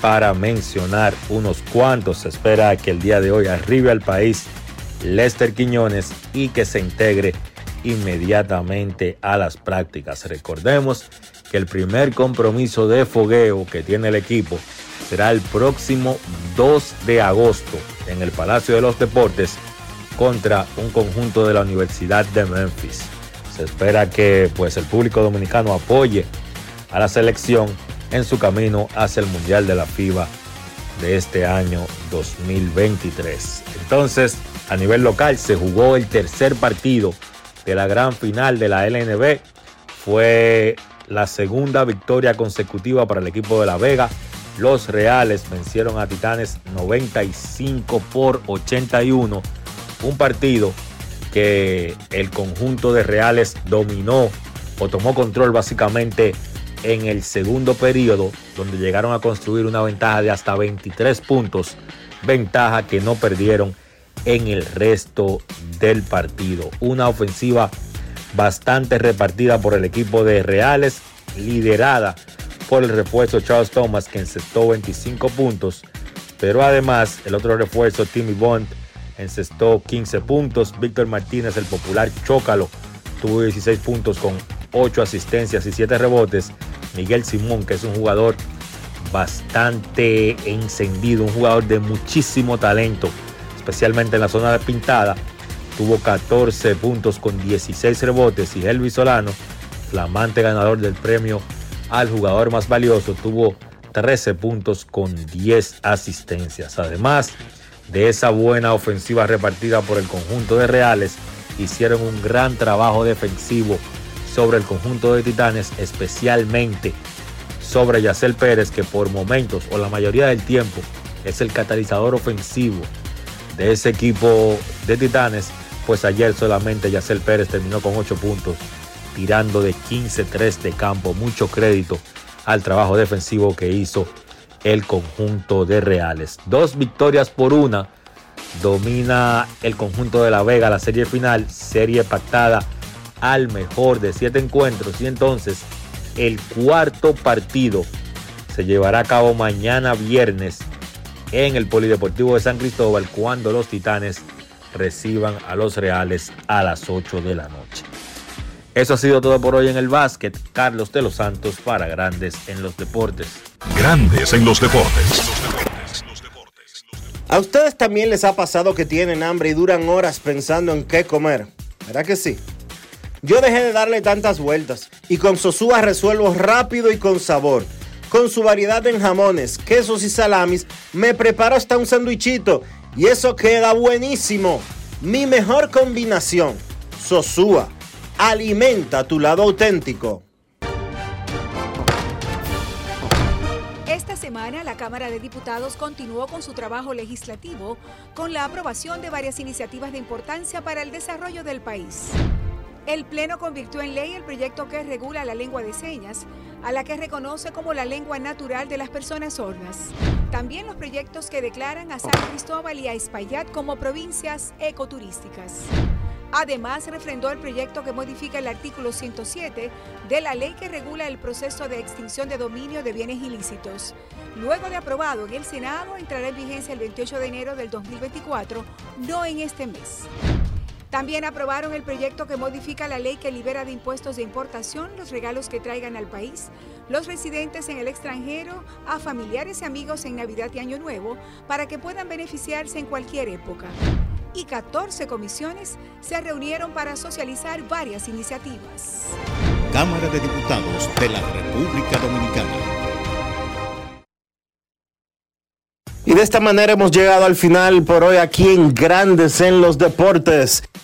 para mencionar unos cuantos. Se espera que el día de hoy arribe al país Lester Quiñones y que se integre inmediatamente a las prácticas. Recordemos que el primer compromiso de fogueo que tiene el equipo será el próximo 2 de agosto en el Palacio de los Deportes contra un conjunto de la Universidad de Memphis. Se espera que pues el público dominicano apoye a la selección en su camino hacia el Mundial de la FIBA de este año 2023. Entonces, a nivel local se jugó el tercer partido de la gran final de la LNB. Fue la segunda victoria consecutiva para el equipo de La Vega. Los Reales vencieron a Titanes 95 por 81. Un partido que el conjunto de Reales dominó o tomó control básicamente en el segundo periodo, donde llegaron a construir una ventaja de hasta 23 puntos, ventaja que no perdieron en el resto del partido. Una ofensiva bastante repartida por el equipo de Reales, liderada por el refuerzo Charles Thomas, que encestó 25 puntos, pero además el otro refuerzo, Timmy Bond, encestó 15 puntos. Víctor Martínez, el popular Chócalo, tuvo 16 puntos con 8 asistencias y 7 rebotes. Miguel Simón, que es un jugador bastante encendido, un jugador de muchísimo talento, especialmente en la zona de pintada, tuvo 14 puntos con 16 rebotes y Elvis Solano, flamante ganador del premio al jugador más valioso, tuvo 13 puntos con 10 asistencias. Además de esa buena ofensiva repartida por el conjunto de Reales, hicieron un gran trabajo defensivo sobre el conjunto de Titanes, especialmente sobre Yacel Pérez, que por momentos o la mayoría del tiempo es el catalizador ofensivo de ese equipo de Titanes, pues ayer solamente Yacel Pérez terminó con 8 puntos, tirando de 15-3 de campo. Mucho crédito al trabajo defensivo que hizo el conjunto de Reales. Dos victorias por una. Domina el conjunto de La Vega la serie final, serie pactada al mejor de siete encuentros. Y entonces el cuarto partido se llevará a cabo mañana viernes en el Polideportivo de San Cristóbal cuando los Titanes reciban a los Reales a las 8 de la noche. Eso ha sido todo por hoy en el básquet. Carlos de los Santos para Grandes en los Deportes. Grandes en los Deportes. ¿A ustedes también les ha pasado que tienen hambre y duran horas pensando en qué comer? ¿Verdad que sí? Yo dejé de darle tantas vueltas y con Sosúa resuelvo rápido y con sabor. Con su variedad en jamones, quesos y salamis, me preparo hasta un sandwichito y eso queda buenísimo. Mi mejor combinación. Sosúa. Alimenta tu lado auténtico. Esta semana la Cámara de Diputados continuó con su trabajo legislativo con la aprobación de varias iniciativas de importancia para el desarrollo del país. El Pleno convirtió en ley el proyecto que regula la lengua de señas, a la que reconoce como la lengua natural de las personas sordas. También los proyectos que declaran a San Cristóbal y a Espaillat como provincias ecoturísticas. Además, refrendó el proyecto que modifica el artículo 107 de la ley que regula el proceso de extinción de dominio de bienes ilícitos. Luego de aprobado en el Senado, entrará en vigencia el 28 de enero del 2024, no en este mes. También aprobaron el proyecto que modifica la ley que libera de impuestos de importación los regalos que traigan al país los residentes en el extranjero a familiares y amigos en Navidad y Año Nuevo para que puedan beneficiarse en cualquier época. Y 14 comisiones se reunieron para socializar varias iniciativas. Cámara de Diputados de la República Dominicana. Y de esta manera hemos llegado al final por hoy aquí en Grandes en los Deportes.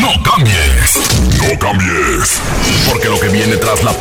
No cambies, no cambies, porque lo que viene tras la